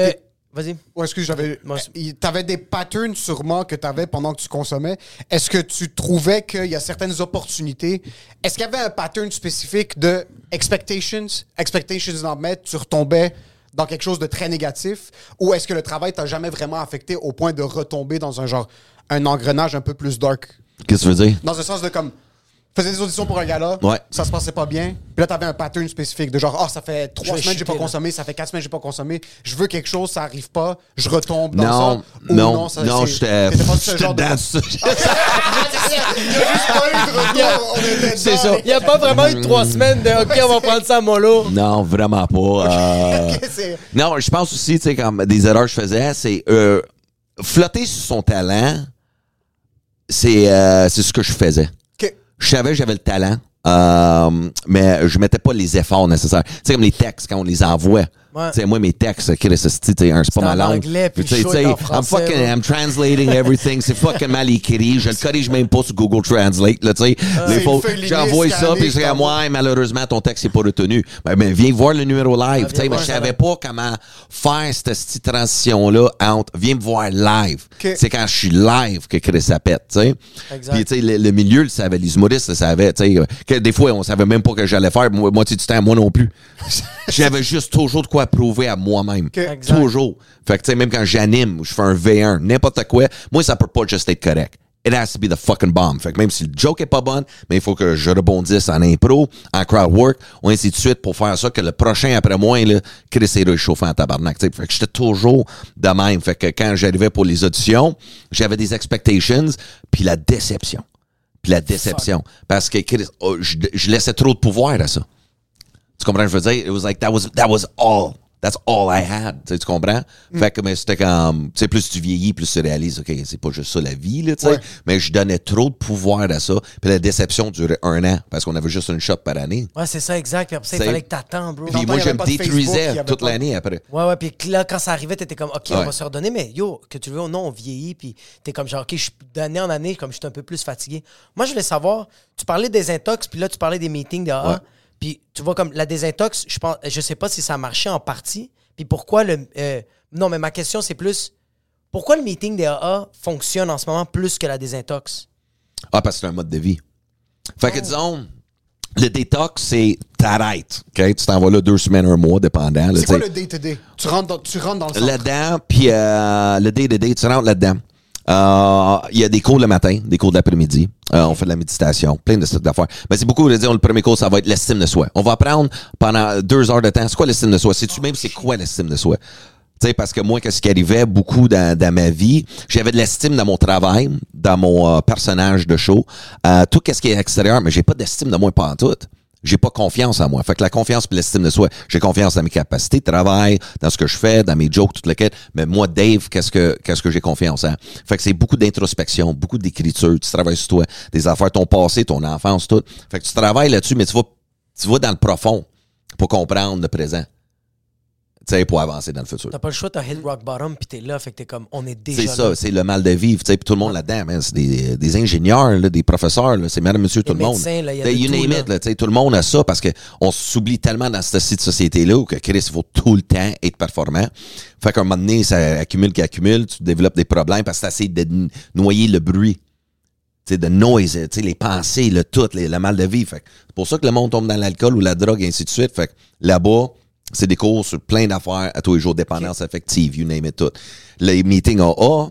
Euh, Vas-y. Ouais, excuse, j'avais. Moi, c'est- il- T'avais des patterns sûrement que t'avais pendant que tu consommais. Est-ce que tu trouvais qu'il y a certaines opportunités? Est-ce qu'il y avait un pattern spécifique de expectations? Expectations en mettre, tu retombais dans quelque chose de très négatif? Ou est-ce que le travail t'a jamais vraiment affecté au point de retomber dans un genre, un engrenage un peu plus dark? Qu'est-ce que tu veux dire? Dans un sens de comme. Faisais des auditions pour un gala, Ouais. ça se passait pas bien. Puis là, t'avais un pattern spécifique de genre, ah, ça fait trois semaines que j'ai pas consommé, ça fait quatre semaines que j'ai pas consommé. Je veux quelque chose, ça arrive pas, je retombe dans Non, ça. Ou non, ça, non, j'étais t'étais pas ce j'étais genre de- dans ça. *laughs* Il y a juste pas eu de retour, *laughs* on était C'est ça. Il n'y a pas vraiment eu trois semaines de OK, on va *laughs* prendre ça à mollo. Non, vraiment pas. Euh, Non, je pense aussi, tu sais, comme des erreurs que je faisais, c'est euh, flotter sur son talent, c'est euh, c'est ce que je faisais. Je savais que j'avais le talent, euh, mais je mettais pas les efforts nécessaires. Sais, comme les textes, quand on les envoie. Ouais. Moi, mes textes, Chris, c'est pas ma langue. anglais, puis tu sais, le show tu sais, est en I'm fucking, ouais. I'm translating everything. C'est fucking mal écrit. Je le corrige même pas sur Google Translate, là, tu sais. Ah. J'envoie ça, puis je dis moi, malheureusement, ton texte n'est pas retenu. Ben, ben, viens voir le numéro live, Ah, mais voir je savais pas comment faire cette petite transition-là entre viens me voir live. C'est quand je suis live que Chris ça pète, tu sais. Exact. Puis, le, le milieu le savait, les humoristes le savaient, tu sais. que des fois, on savait même pas que j'allais faire, moi, moitié du temps, moi non plus. *laughs* J'avais juste toujours de quoi prouver à moi-même. Toujours. Fait que, tu sais, même quand j'anime ou je fais un V1, n'importe quoi, moi, ça peut pas juste être correct. It has to be the fucking bomb. Fait que même si le joke est pas bon, mais il faut que je rebondisse en impro, en crowd work, ou ainsi de suite pour faire ça que le prochain après moi, là, Chris est réchauffé en tabarnak. tu sais. Fait que j'étais toujours de même. Fait que quand j'arrivais pour les auditions, j'avais des expectations, puis la déception. Puis la déception. Parce que Chris, oh, je, je laissais trop de pouvoir à ça. Tu comprends ce que je veux dire? It was like, that was, that was all. That's all I had. Tu, sais, tu comprends? Fait que, mais c'était comme, tu sais, plus tu vieillis, plus tu réalises, OK, c'est pas juste ça la vie, là, tu sais. Ouais. Mais je donnais trop de pouvoir à ça. Puis la déception durait un an parce qu'on avait juste une shot par année. Ouais, c'est ça, exact. Puis après ça, il fallait que t'attends, bro. Puis moi, je me détruisais toute pas l'année après. Ouais, ouais, puis là, quand ça arrivait, t'étais comme, OK, on va se redonner, mais yo, que tu le veux ou non, on vieillit, puis t'es comme genre, OK, je suis d'année en année, comme je suis un peu plus fatigué. Moi, je voulais savoir, tu parlais des intox, puis là, tu parlais des meetings de. Ouais. Puis tu vois, comme la désintox, je pense, je sais pas si ça a marché en partie. Puis pourquoi le. euh, non, mais ma question, c'est plus. Pourquoi le meeting des AA fonctionne en ce moment plus que la désintox? Ah, parce que c'est un mode de vie. Fait que disons, le détox, c'est t'arrêtes. OK? Tu t'en vas là deux semaines, un mois, dépendant. C'est quoi le day-to-day? Tu rentres dans, tu rentres dans le centre. Là-dedans, puis euh, le day-to-day, tu rentres là-dedans. Euh, Il y a des cours le matin, des cours de l'après-midi. Euh, on fait de la méditation, plein de trucs d'affaires. Mais c'est beaucoup de dire, le premier cours, ça va être l'estime de soi. On va apprendre pendant deux heures de temps, c'est quoi l'estime de soi? Sais-tu même c'est quoi l'estime de soi? Sais, parce que moi, qu'est-ce qui arrivait beaucoup dans, ma vie, j'avais de l'estime dans mon travail, dans mon euh, personnage de show, euh, tout ce qui est extérieur, mais j'ai pas d'estime de moi pas en tout. J'ai pas confiance en moi. Fait que la confiance et l'estime de soi, j'ai confiance dans mes capacités de travail, dans ce que je fais, dans mes jokes, tout le quête. Mais moi, Dave, qu'est-ce que qu'est-ce que j'ai confiance en? Fait que c'est beaucoup d'introspection, beaucoup d'écriture. Tu travailles sur toi, des affaires, ton passé, ton enfance, tout. Fait que tu travailles là-dessus, mais tu vas, tu vas dans le profond pour comprendre le présent. Sais, pour avancer dans le futur. T'as pas le choix, t'as hit rock bottom, puis t'es là, fait que t'es comme, on est déjà C'est ça, c'est le mal de vivre. Tu sais, puis tout le monde là-dedans, c'est des, des ingénieurs, là, des professeurs, là, c'est madame, monsieur, tout le monde. médecins, là, y a you tout, name it, là, tout le monde a ça parce qu'on s'oublie tellement dans cette société-là où que Chris, il faut tout le temps être performant. Fait qu'à un moment donné, ça accumule, qu'accumule, tu développes des problèmes parce que tu de noyer le bruit. Tu sais, de noise, tu sais, les pensées, le tout, les- le mal de vivre. Fait que c'est pour ça que le monde tombe dans l'alcool ou la drogue et ainsi de suite. Fait que là-bas, c'est des cours sur plein d'affaires à tous les jours, dépendance affective, you name it tout. Les meetings AA,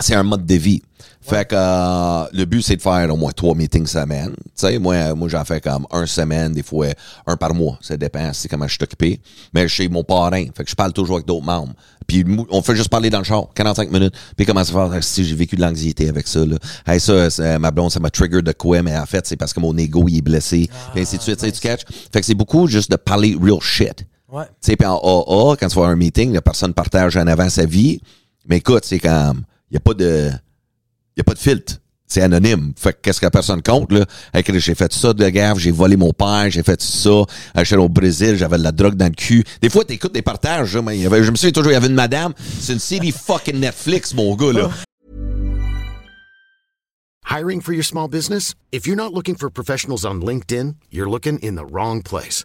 c'est un mode de vie. Fait que euh, le but, c'est de faire au moins trois meetings semaine. Tu sais, moi, moi j'en fais comme un semaine, des fois un par mois. Ça dépend, c'est comment je suis occupé. Mais chez mon parrain, fait que je parle toujours avec d'autres membres. Puis on fait juste parler dans le char, 45 minutes. Puis comment ça faire si j'ai vécu de l'anxiété avec ça. Là. Hey, ça, ma blonde, ça m'a trigger de quoi, mais en fait, c'est parce que mon ego, il est blessé. puis ainsi de suite, tu sais, tu catch. Fait que c'est beaucoup juste de parler real shit. Ouais. Tu sais, puis en AA, quand tu vas à un meeting, la personne partage en avant sa vie. Mais écoute, c'est comme, il n'y a pas de, il y a pas de filtre. C'est anonyme. Fait que qu'est-ce que la personne compte, là? J'ai fait ça de gaffe, j'ai volé mon père, j'ai fait ça. J'étais au Brésil, j'avais de la drogue dans le cul. Des fois, t'écoutes des partages, là, mais il y avait, je me souviens toujours, il y avait une madame, c'est une série fucking Netflix, mon gars, là. Hiring for your small business? If you're not looking for professionals on LinkedIn, you're looking in the wrong place.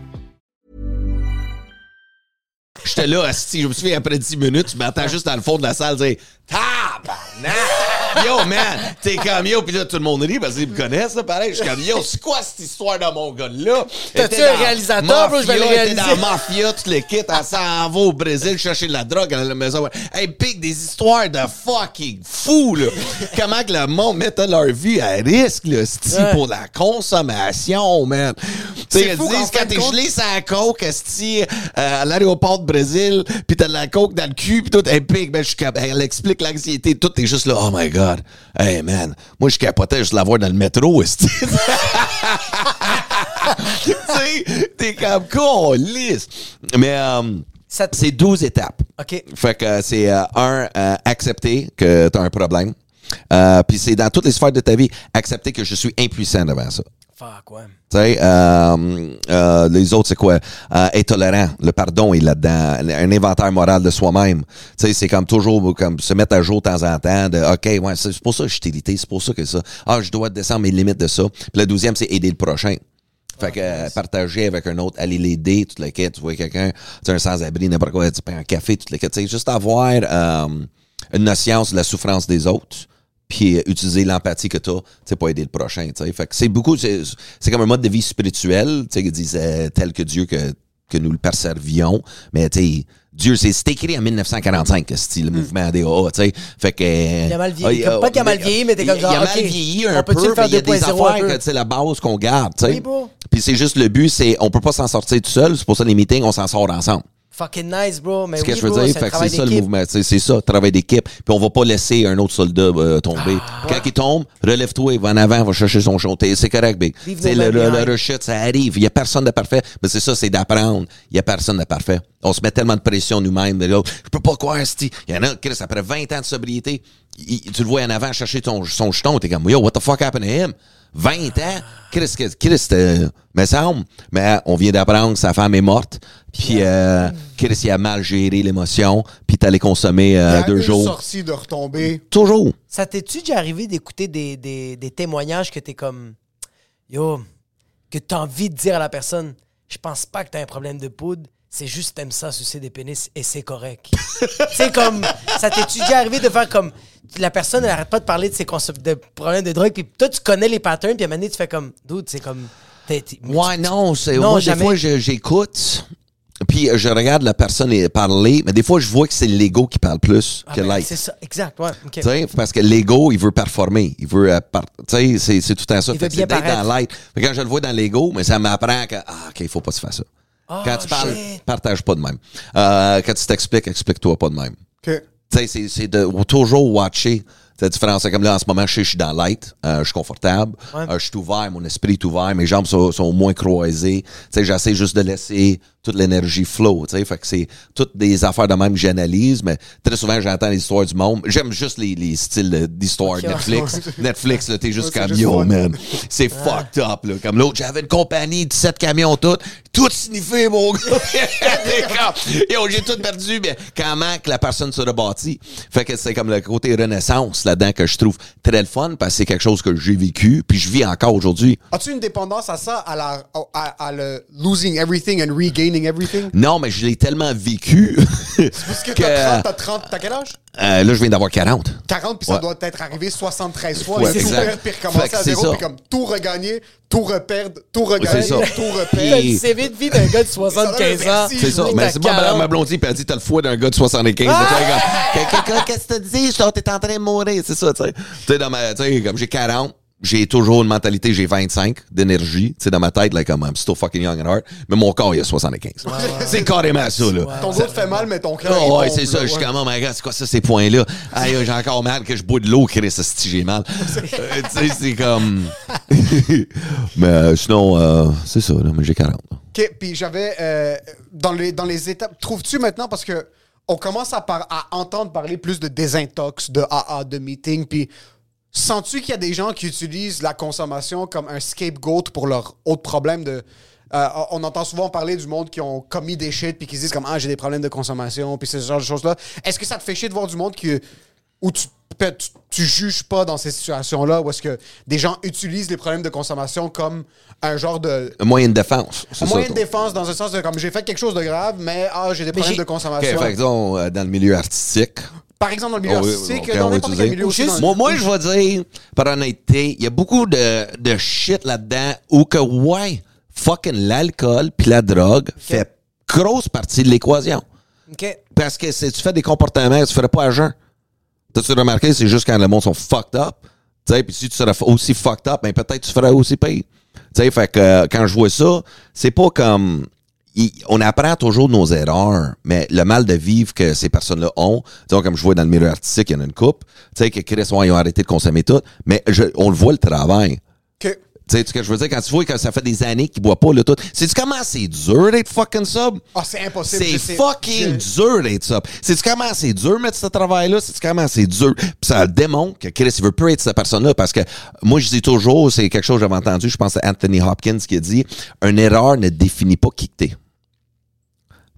J'étais là, asti, je me souviens, après 10 minutes, tu m'entends juste dans le fond de la salle dire Tabarnak! *laughs* Yo, man! T'es comme yo, puis là, tout le monde rit parce qu'ils me connaissent, là, pareil. Je suis comme yo, c'est quoi cette histoire de mon gars-là? T'as-tu un réalisateur, bro? Je vais le réaliser. dans Mafia, tout le kit, elle s'en va au Brésil chercher de la drogue à la maison. Hey, pique des histoires de fucking fou, là. Comment que le monde mettait leur vie à risque, là, sti, Ouais. pour la consommation, man. Tu sais, ils disent quand t'es gelé la coke, esti, euh, à l'aéroport de Brésil, pis t'as de la coke dans le cul, pis tout, hey, pique, ben, je suis cap- elle explique l'anxiété, tout, t'es juste là, oh my god, hey man, moi je capotais juste la voir dans le métro, *laughs* tu sais, t'es comme con, lisse. Mais, euh, te- c'est 12 étapes. OK. Fait que euh, c'est euh, un, euh, accepter que t'as un problème. Euh, puis c'est dans toutes les sphères de ta vie, accepter que je suis impuissant devant ça. Fuck, ouais. Tu sais, euh, euh, les autres, c'est quoi? Euh, être tolérant. Le pardon est là-dedans. Un inventaire moral de soi-même. Tu sais, c'est comme toujours comme se mettre à jour de temps en temps de OK, ouais, c'est pour ça que je suis irrité, c'est pour ça que ça. Ah, je dois descendre mes limites de ça. Puis la douzième, c'est aider le prochain. Fait que euh, partager avec un autre, aller l'aider, toute la quête, tu vois quelqu'un, tu un sans-abri, n'importe quoi, tu prends un café, toute la quête. Tu sais, juste avoir euh, une notion de la souffrance des autres puis utiliser l'empathie que tu as pour aider le prochain. tu sais. Fait que c'est beaucoup, c'est c'est comme un mode de vie spirituel, tu sais, disent euh, tel que Dieu que que nous le percevions. Mais, tu sais, Dieu, c'est c'est écrit en 1945, c'est le mouvement ADA, tu sais. Fait que. Hmm. Il a mal vieilli. Ah, pas qu'il a mal vieilli, mais t'es comme genre, Il a mal vieilli un peu, il y a des 2.0 un affaires que, c'est la base qu'on garde, tu sais. Puis c'est juste le but, c'est on peut pas s'en sortir tout seul. C'est pour ça les meetings, on s'en sort ensemble. Fucking nice, bro. Mais C'est ce que je veux bro, dire. c'est ça le mouvement. C'est ça, travail d'équipe. Puis on va pas laisser un autre soldat euh, tomber. Ah, Quand il tombe, relève-toi, va en avant, va chercher son shot. C'est correct, big. Le, le, le rechute, ça arrive. Il y a personne de parfait. Mais c'est ça, c'est d'apprendre. Il y a personne de parfait. On se met tellement de pression nous-mêmes. Je peux pas croire, Sti. Il y en a, Chris, après 20 ans de sobriété, il- tu le vois en avant chercher ton, son jeton. T'es comme, yo, what the fuck happened to him? 20 ans? Chris, Chris, Chris, euh, me semble. Mais on vient d'apprendre que sa femme est morte. Puis, euh, Chris, il a mal géré l'émotion. Puis, t'allais consommer Il y euh, a deux une jours. de retomber. Toujours. Ça t'es-tu déjà arrivé d'écouter des, des, des témoignages que t'es comme Yo, que t'as envie de dire à la personne Je pense pas que t'as un problème de poudre, c'est juste t'aimes ça sucer des pénis et c'est correct. *laughs* c'est comme ça t'es-tu déjà arrivé de faire comme la personne elle arrête pas de parler de ses de problèmes de drogue puis toi tu connais les patterns puis à un moment donné tu fais comme dude c'est comme t'es- t'es- Ouais, non, c'est Non, moi jamais. des fois je- j'écoute puis euh, je regarde la personne parler, mais des fois je vois que c'est l'ego qui parle plus Ah que ben, l'être. c'est ça exact ouais OK. Tu sais, parce que l'ego, il veut performer. Il veut. euh, par- tu sais, c'est, c'est tout un ça. Il Fait veut que bien c'est d'être paraître. dans l'être. Fait quand je le vois dans l'ego, mais ça m'apprend que, ah, OK, il faut pas se faire ça. Ah, quand tu parles, shit. partage pas de même. Euh, quand tu t'expliques, explique-toi pas de même. OK. Tu sais, c'est, c'est de toujours watcher. C'est la différence. C'est comme là, en ce moment, je sais, je suis dans l'être, euh, je suis confortable, Ouais. euh, je suis ouvert, mon esprit est ouvert, mes jambes sont, sont moins croisées. Tu sais, j'essaie juste de laisser toute l'énergie flow. Tu sais, fait que c'est toutes des affaires de même que j'analyse, mais très souvent, j'entends les histoires du monde. J'aime juste les, les styles d'histoire. Netflix. *laughs* Netflix, là, t'es juste Ouais, comme juste yo, man. *laughs* C'est fucked up, là. Comme l'autre, j'avais une compagnie, 17 camions, tout. Tout sniffé, mon gars. *laughs* Yo, j'ai tout perdu, mais comment que la personne se rebâtit? Fait que c'est comme le côté renaissance là-dedans que je trouve très le fun parce que c'est quelque chose que j'ai vécu puis je vis encore aujourd'hui. As-tu une dépendance à ça, à, la, à, à le losing everything and regaining everything? Non, mais je l'ai tellement vécu *laughs* Parce que que t'as 30, t'as 30, t'as quel âge? euh, là, je viens d'avoir 40. 40, puis ça Ouais. doit être arrivé 73 fois. Ouais, et tout perdre, puis recommencer à c'est zéro, puis comme tout regagner, tout reperdre, tout regagner, C'est ça. tout reperdre. le CV de vie d'un gars de 75 ans. C'est ça. Mais c'est pas ma, 40. ma blondie, puis elle dit T'as le foie d'un gars de 75. Ah! Quelqu'un, Qu'est-ce que tu dis Je T'es en train de mourir. C'est ça, tu sais. Tu sais, comme j'ai 40. J'ai toujours une mentalité, j'ai 25 d'énergie, tu sais, dans ma tête, là, comme I'm still fucking young and hard, mais mon corps, il a 75. C'est carrément ça, là. Ton dos te fait mal, mais ton cœur. Ah il ouais, c'est ça. Je suis comme, oh my god, c'est quoi ça, ces points-là? Aïe, j'ai encore mal que je bois de l'eau, Chris, si j'ai mal. *laughs* Euh, tu sais, c'est comme. *laughs* mais euh, sinon, euh, c'est ça, là, mais j'ai 40. là. OK, puis j'avais euh, dans les dans les étapes. Trouves-tu maintenant parce que on commence à, par- à entendre parler plus de désintox, de AA, de meeting, puis sens-tu qu'il y a des gens qui utilisent la consommation comme un scapegoat pour leur autre problème de euh, on entend souvent parler du monde qui ont commis des shit puis qui se disent comme ah j'ai des problèmes de consommation puis ce genre de choses là. Est-ce que ça te fait chier de voir du monde qui où tu tu, tu juges pas dans ces situations-là où est-ce que des gens utilisent les problèmes de consommation comme un genre de Un moyen de défense. un ça, moyen de défense dans un sens de comme j'ai fait quelque chose de grave, mais ah, j'ai des Mais problèmes de consommation. OK, fait que disons, euh, dans le milieu artistique. Par exemple, dans le milieu Oh oui, artistique, ok, dans on va n'importe quel milieu juste- dans- Moi, moi, je vais dire, par honnêteté, il y a beaucoup de, de shit là-dedans où que, ouais, fucking l'alcool puis la drogue fait grosse partie de l'équation. OK. Parce que si tu fais des comportements que tu ferais pas à jeun. T'as-tu remarqué, c'est juste quand le monde sont fucked up? Tu puis si tu serais aussi fucked up, ben peut-être tu ferais aussi pire. Tu sais, fait que euh, quand je vois ça, c'est pas comme. On apprend toujours nos erreurs, mais le mal de vivre que ces personnes-là ont, disons, comme je vois dans le milieu artistique, il y en a une coupe, tu sais, que Chris, ils ont arrêté de consommer tout, mais je- on le voit le travail. Tu sais ce que je veux dire? Quand tu vois que ça fait des années qu'ils boivent pas le tout. C'est comment c'est dur d'être fucking sub? Ah, c'est impossible. C'est fucking dur d'être ça. C'est comment c'est dur mettre ce travail-là, c'est comment c'est dur? Puis ça démontre que Chris il veut plus être cette personne-là parce que moi je dis toujours, c'est quelque chose que j'avais entendu, je pense à Anthony Hopkins qui a dit une erreur ne définit pas qui t'es.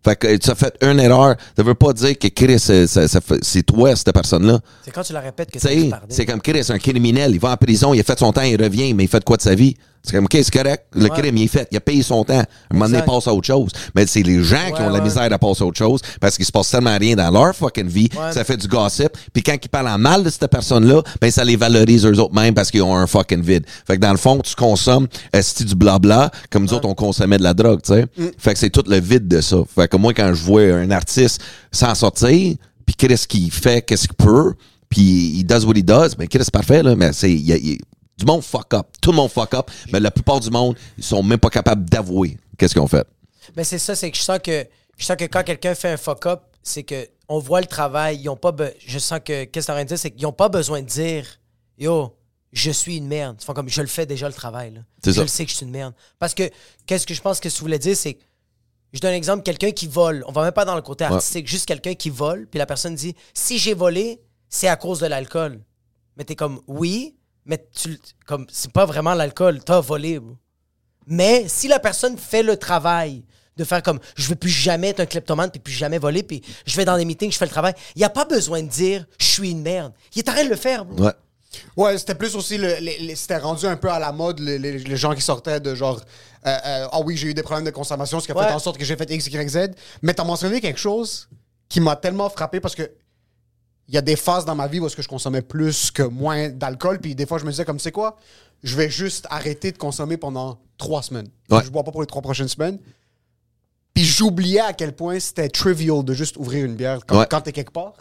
Fait que tu as fait une erreur, ça veut pas dire que Chris c'est- fait- c'est toi cette personne-là. C'est quand tu la répètes que pardon. c'est comme Chris, un criminel, il va en prison, il a fait son temps, il revient, mais il fait quoi de sa vie? C'est comme, OK, c'est correct. Le Ouais. crime, il est fait. Il a payé son temps. À un moment donné, il passe à autre chose. Mais c'est les gens qui ont la misère à passer à autre chose parce qu'il se passe tellement rien dans leur fucking vie. Ça fait du gossip. Puis quand ils parlent en mal de cette personne-là, ben ça les valorise eux autres mêmes parce qu'ils ont un fucking vide. Fait que dans le fond, tu consommes esti du blabla comme nous autres, on consommait de la drogue, tu sais. Mm. Fait que c'est tout le vide de ça. Fait que moi, quand je vois un artiste s'en sortir, puis qu'est-ce qu'il fait, qu'est-ce qu'il peut, puis il does what he does, ben qu'est-ce parfait, là. Mais c'est... du monde fuck up. Tout le monde fuck up. Mais la plupart du monde, ils sont même pas capables d'avouer qu'est-ce qu'ils ont fait. Mais c'est ça, c'est que je sens que je sens que quand quelqu'un fait un fuck up, c'est que on voit le travail, ils ont pas je sens que qu'est-ce que dire, c'est qu'ils ont pas besoin de dire yo, je suis une merde. Ils font comme je le fais déjà le travail là. Je ça. le sais que je suis une merde parce que qu'est-ce que je pense que tu voulais dire c'est que je donne un exemple, quelqu'un qui vole, on va même pas dans le côté artistique, juste quelqu'un qui vole, puis la personne dit si j'ai volé, c'est à cause de l'alcool. Mais t'es comme oui, mais tu comme c'est pas vraiment l'alcool, t'as volé. bro. Mais si la personne fait le travail de faire comme je veux plus jamais être un kleptomane puis plus jamais voler puis je vais dans des meetings, je fais le travail, il n'y a pas besoin de dire je suis une merde. Il est en train de le faire. bro. Ouais. Ouais, c'était plus aussi. Le, c'était rendu un peu à la mode, les, les- les gens qui sortaient de genre. euh, euh, Ah oui, j'ai eu des problèmes de consommation, ce qui a Ouais. fait en sorte que j'ai fait X, Y, Z. Mais t'as mentionné quelque chose qui m'a tellement frappé parce que. Il y a des phases dans ma vie où est-ce que je consommais plus que moins d'alcool. Puis des fois, je me disais comme, c'est quoi? Je vais juste arrêter de consommer pendant trois semaines. Ouais. Je bois pas pour les trois prochaines semaines. Puis j'oubliais à quel point c'était trivial de juste ouvrir une bière quand, Ouais. quand t'es quelque part.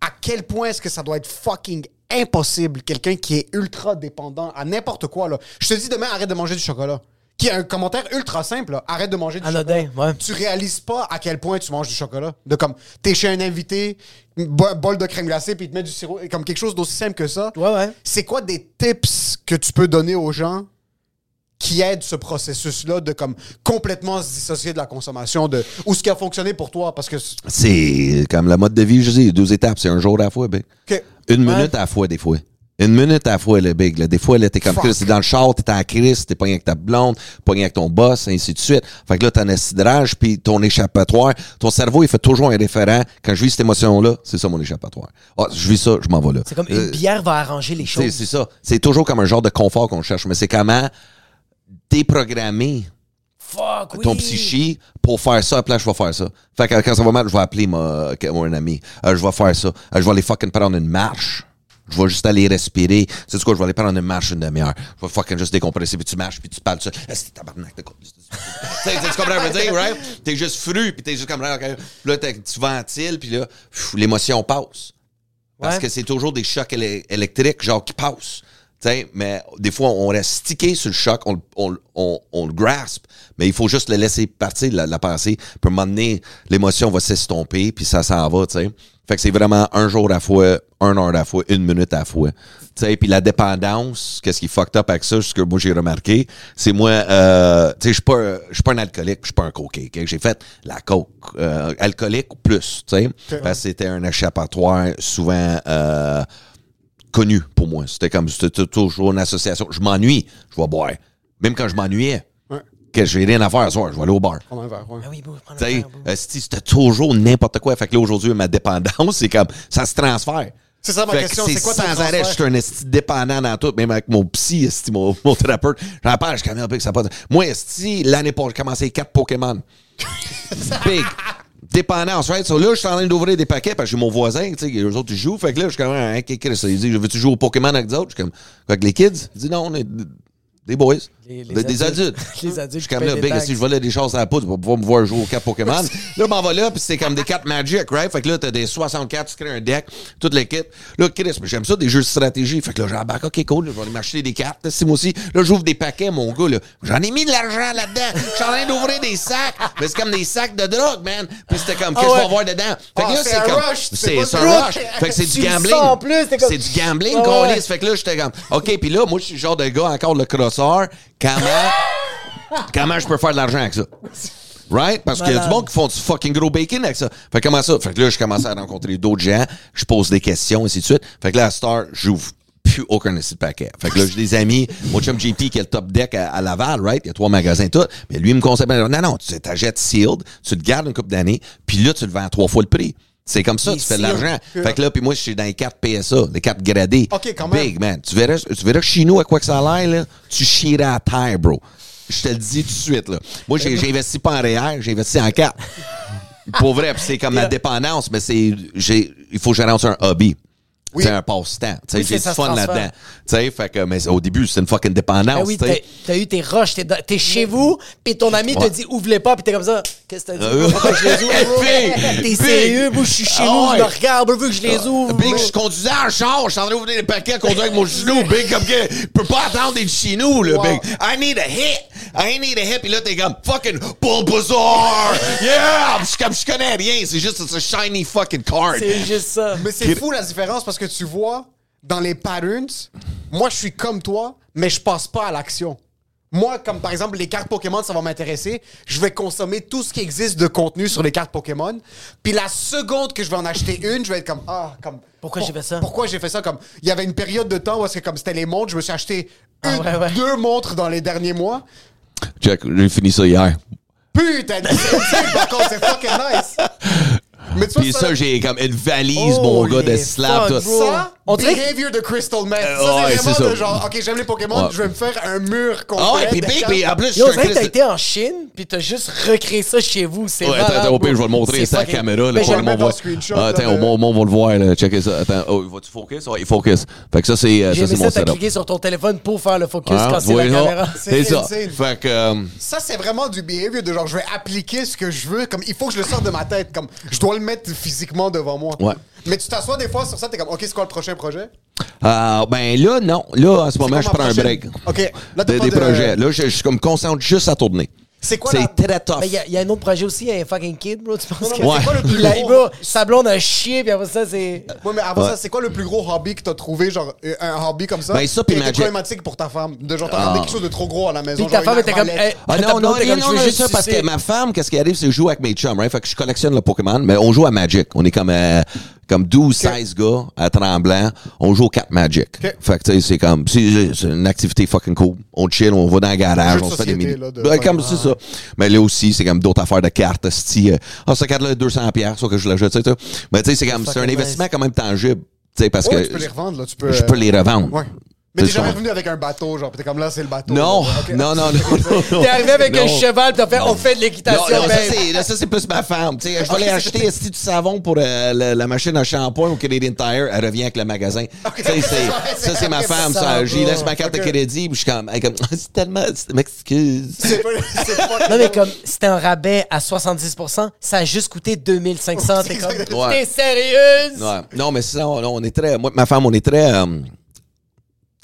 À quel point est-ce que ça doit être fucking impossible, quelqu'un qui est ultra dépendant à n'importe quoi. Là. Je te dis demain, arrête de manger du chocolat. Qui a un commentaire ultra simple, là. arrête de manger du Anodin, chocolat. ouais. Tu réalises pas à quel point tu manges du chocolat. De comme, t'es chez un invité, un bo- bol de crème glacée, puis il te met du sirop, et comme quelque chose d'aussi simple que ça. Ouais, ouais. C'est quoi des tips que tu peux donner aux gens qui aident ce processus-là de comme complètement se dissocier de la consommation, de ou ce qui a fonctionné pour toi, parce que c'est- C'est comme la mode de vie, je dis, deux étapes, c'est un jour à la fois, que Une Ouais. minute à la fois, des fois. Une minute à la fois, le big. Là. Des fois, là, t'es comme. Chris, t'es dans le char, t'es en crise, t'es pas avec ta blonde, pas avec ton boss, ainsi de suite. Fait que là, t'as un acidrage, puis ton échappatoire, ton cerveau, il fait toujours un référent. Quand je vis cette émotion-là, c'est ça mon échappatoire. Ah, je vis ça, je m'en vais là. C'est comme Euh, une bière va arranger les choses. c'est ça. C'est toujours comme un genre de confort qu'on cherche, mais c'est comment déprogrammer Fuck, oui. ton psyché pour faire ça, puis là, je vais faire ça. Fait que quand ça va mal, je vais appeler ma, que- mon ami. Euh, je vais faire ça. Euh, je vais aller fucking prendre une marche. Je vais juste aller respirer. C'est quoi, je vais aller prendre une marche une demi-heure. Je vais fucking juste décompresser, puis tu marches, puis tu parles ça. Est-ce que tabarnak? *laughs* Tu sais, tu comprends ce que je veux dire, right? T'es juste fru, puis t'es juste comme, là, tu ventiles, puis là, l'émotion passe. Parce Ouais. que c'est toujours des chocs éle- électriques, genre, qui passent. T'sais, mais des fois, on reste stické sur le choc, on, on, on, on le grasp, mais il faut juste le laisser partir, la, la pensée. Puis à un moment donné, l'émotion va s'estomper, puis ça s'en va, tu sais. Fait que c'est vraiment un jour à la fois, un heure à la fois, une minute à la fois. Tu sais, puis la dépendance, qu'est-ce qui est fucked up avec ça, ce que moi j'ai remarqué, c'est moi, euh, tu sais, je suis pas, pas un alcoolique, je suis pas un coquet. J'ai fait la coke, euh, alcoolique ou plus, tu sais. Parce que c'était un échappatoire souvent, euh, connu pour moi. C'était comme c'était toujours une association. Je m'ennuie, je vais boire. Même quand je m'ennuyais, Ouais. que j'ai rien à faire ce soir, je vais aller au bar. Prends un verre, ouais. Ah oui, verre, euh, c'était toujours n'importe quoi. Fait que là, aujourd'hui, ma dépendance, c'est comme, ça se transfère. C'est ça ma Fait que question, c'est quoi sans arrêt, je suis un esti dépendant dans tout, même avec mon psy, esti, mon, mon thérapeute. J'en parle, je connais un peu que ça passe. Moi, esti, l'année passée, j'ai commencé quatre Pokémon. *laughs* Big. Dépendance, right? Là, je suis en train d'ouvrir des paquets parce que j'ai mon voisin, tu sais, eux autres, ils jouent. Fait que là, je suis comme, hein, qu'est-ce que c'est? Il dit, veux-tu jouer au Pokémon avec d'autres? Je suis comme, avec les kids? Il dit, non, on est des boys. Les- les des, adultes. adultes. *laughs* Les adultes Je suis comme là, big, si je volais des choses à la poudre pour pouvoir me voir jouer aux cartes Pokémon. là, je m'en vais là, puis c'est comme des cartes Magic, right? Fait que là, t'as des 64, tu crées un deck, toute l'équipe. Là, Chris, j'aime ça, des jeux de stratégie. Fait que là, j'embarque, ok, cool, je vais aller m'acheter des cartes. C'est moi aussi. Là, j'ouvre des paquets, mon gars, là. J'en ai mis de l'argent là-dedans. Je suis en train d'ouvrir des sacs. Mais c'est comme des sacs de drogue, man. Puis c'était comme, qu'est-ce Ah qu'on ouais. va voir dedans? Fait que Ah, là, c'est comme. C'est un rush. Fait que c'est du gambling. C'est du gambling, qu'on. Fait que là, j'étais comme, OK, puis là, moi, je suis genre de gars, encore le crosseur. Comment. Comment je peux faire de l'argent avec ça? Right? Parce qu'il y a du monde qui font du fucking gros bacon avec ça. Fait que comment ça? Fait que là, je commence à rencontrer d'autres gens, je pose des questions, ainsi de suite. Fait que là, à Star, j'ouvre plus aucun esti de paquet. Fait que là, j'ai des amis, mon chum JP qui est le top deck à, à Laval, right? Il y a trois magasins tout. Mais lui, il me conseille, ben, non, non, tu t'achètes sealed, tu te gardes une couple d'années, puis là, tu le vends à trois fois le prix. C'est comme ça, tu fais de l'argent. Fait que là, puis moi, je suis dans les cartes PSA, les cartes gradées. OK, quand même. Big, man. Tu verras, tu verras chez nous, à quoi que ça a l'air, là, tu chierais à terre, bro. Je te le dis tout de suite, là. Moi, j'ai investi pas en REER, j'ai investi en cartes. *laughs* Pour vrai, c'est comme ma dépendance, mais c'est, j'ai, il faut que je un hobby. Oui. C'est un passe-temps. Tu sais, Oui, j'ai du fun là-dedans. Tu sais, fait que, mais au début, c'est une fucking dépendance. Ben oui, t'as t'as eu tes rushs, t'es t'es chez vous, puis ton ami Ouais. te dit ouvre-les pas, puis t'es comme ça. Qu'est-ce que t'as dit? Euh, Pourquoi je les ouvre? *laughs* Big, T'es sérieux? Moi, je suis chez Ah nous, je me regarde, vu que je les ouvre. Big, je conduisais en char, je suis en train d'ouvrir les paquets, conduire avec mon genou, Big, comme que, je peux pas attendre d'être chez nous, là, Wow. Big. I need a hit, I need a hit, pis là, t'es comme, fucking Bulbasaur, yeah! Je suis comme, je connais rien, c'est juste, c'est a shiny fucking card. C'est juste ça. Mais c'est fou la différence parce que tu vois, dans les patterns, moi je suis comme toi, mais je passe pas à l'action. Moi, comme par exemple les cartes Pokémon, ça va m'intéresser. Je vais consommer tout ce qui existe de contenu sur les cartes Pokémon. Puis la seconde que je vais en acheter une, je vais être comme ah comme Pourquoi j'ai fait ça? Pourquoi j'ai fait ça? Comme il y avait une période de temps où est-ce que comme c'était les montres, je me suis acheté Ah une, ouais, ouais. deux montres dans les derniers mois. Check, j'ai fini ça hier. Putain, *laughs* c'est fucking nice. Mais tu vois, Pis ça, j'ai comme une valise, mon gars, de slab, fuck, tout. bro. Ça, On dirait que- behavior de Crystal Meth. Euh, ça, ouais, c'est c'est vraiment ça. de genre, OK, j'aime les Pokémon, Ouais. je vais me faire un mur complet. Ah ouais, pis de Big, cartes. pis en plus, je Yo, on suis un dirait que t'as Christ- été en Chine, puis t'as juste recréé ça chez vous. C'est Ouais, attends, attends, au pire, je vais le montrer C'est sur la caméra. Là, Mais pour je le le monde mettre en voit. screenshot, Ah, là, attends, au moins, au monde va le voir. Là. Checker ça. Attends, oh, il va-tu focus? Ouais, il focus. Fait que ça, c'est euh, J'ai ça, aimé c'est mon ça, t'as setup. cliqué sur ton téléphone pour faire le focus Ah, quand c'est la tu vois, caméra. C'est ça. insane. Fait que... euh, Ça, c'est vraiment du behavior de genre, je vais appliquer ce que je veux. Comme, il faut que je le sorte de ma tête. Comme, je dois le mettre physiquement devant moi. Ouais. Mais tu t'assois des fois sur ça, t'es comme, OK, c'est quoi le prochain projet? euh, ben là, non. Là, en ce moment, je prends un break. OK. Là, Des, pas des de- projets. Là, je, je suis comme concentre juste à tourner. C'est quoi C'est la- très tough. Mais il y, a- il y a un autre projet aussi, un fucking kid, bro. Tu penses que Ouais. C'est quoi le plus Il a, gros... bro, sa blonde a chié, puis après ça, c'est. Ouais, mais avant Ouais. ça, c'est quoi le plus gros hobby que t'as trouvé, genre, euh, un hobby comme ça? Ben, ça, puis a Magic. problématique pour ta femme? De genre, t'as ramené quelque chose de trop gros à la maison. Puis ta femme était comme. hey, Ah non, non, non, non, non, juste ça, parce que ma femme, qu'est-ce qui arrive, c'est que je joue avec mes chums, right? Fait que je collectionne le Pokémon, mais on joue à Magic. On est comme, euh, comme 12, 16 gars à Tremblant. On joue aux 4 Magic. Ok. Fait que, tu sais, c'est comme, c'est une activité fucking cool. On chill, on va dans le garage, on se fait des mini. là, de- Ben, comme c'est ça. Mais là aussi, c'est comme d'autres affaires de cartes, euh, ah, cette carte-là, 200 pièces, ça que je l'achète, tu sais, tu sais. Mais tu sais, c'est comme, c'est un investissement quand même tangible. Tu sais, parce Ouais, que. tu peux les revendre, là. Tu peux, Je peux euh, les revendre. Ouais. Mais t'es jamais ça. revenu avec un bateau, genre, pis t'es comme là, c'est le bateau. Non, non, non, *laughs* non. T'es arrivé avec un cheval, puis t'as fait, on fait de l'équitation, non, ça, c'est, là, ça, c'est plus ma femme. Tu sais, je vais aller acheter esti, du savon pour euh, la, la machine à shampoing au Canadian Tire. Elle revient avec le magasin. C'est, ça, c'est ma femme. Ça, j'y laisse ma carte de crédit. Puis je suis comme, elle est comme c'est tellement. M'excuse. Non, mais comme c'était un rabais à 70%, ça a juste coûté 2500. T'es comme, t'es sérieuse? Ouais. Non, mais sinon, non, on est très. Moi, ma femme, on est très.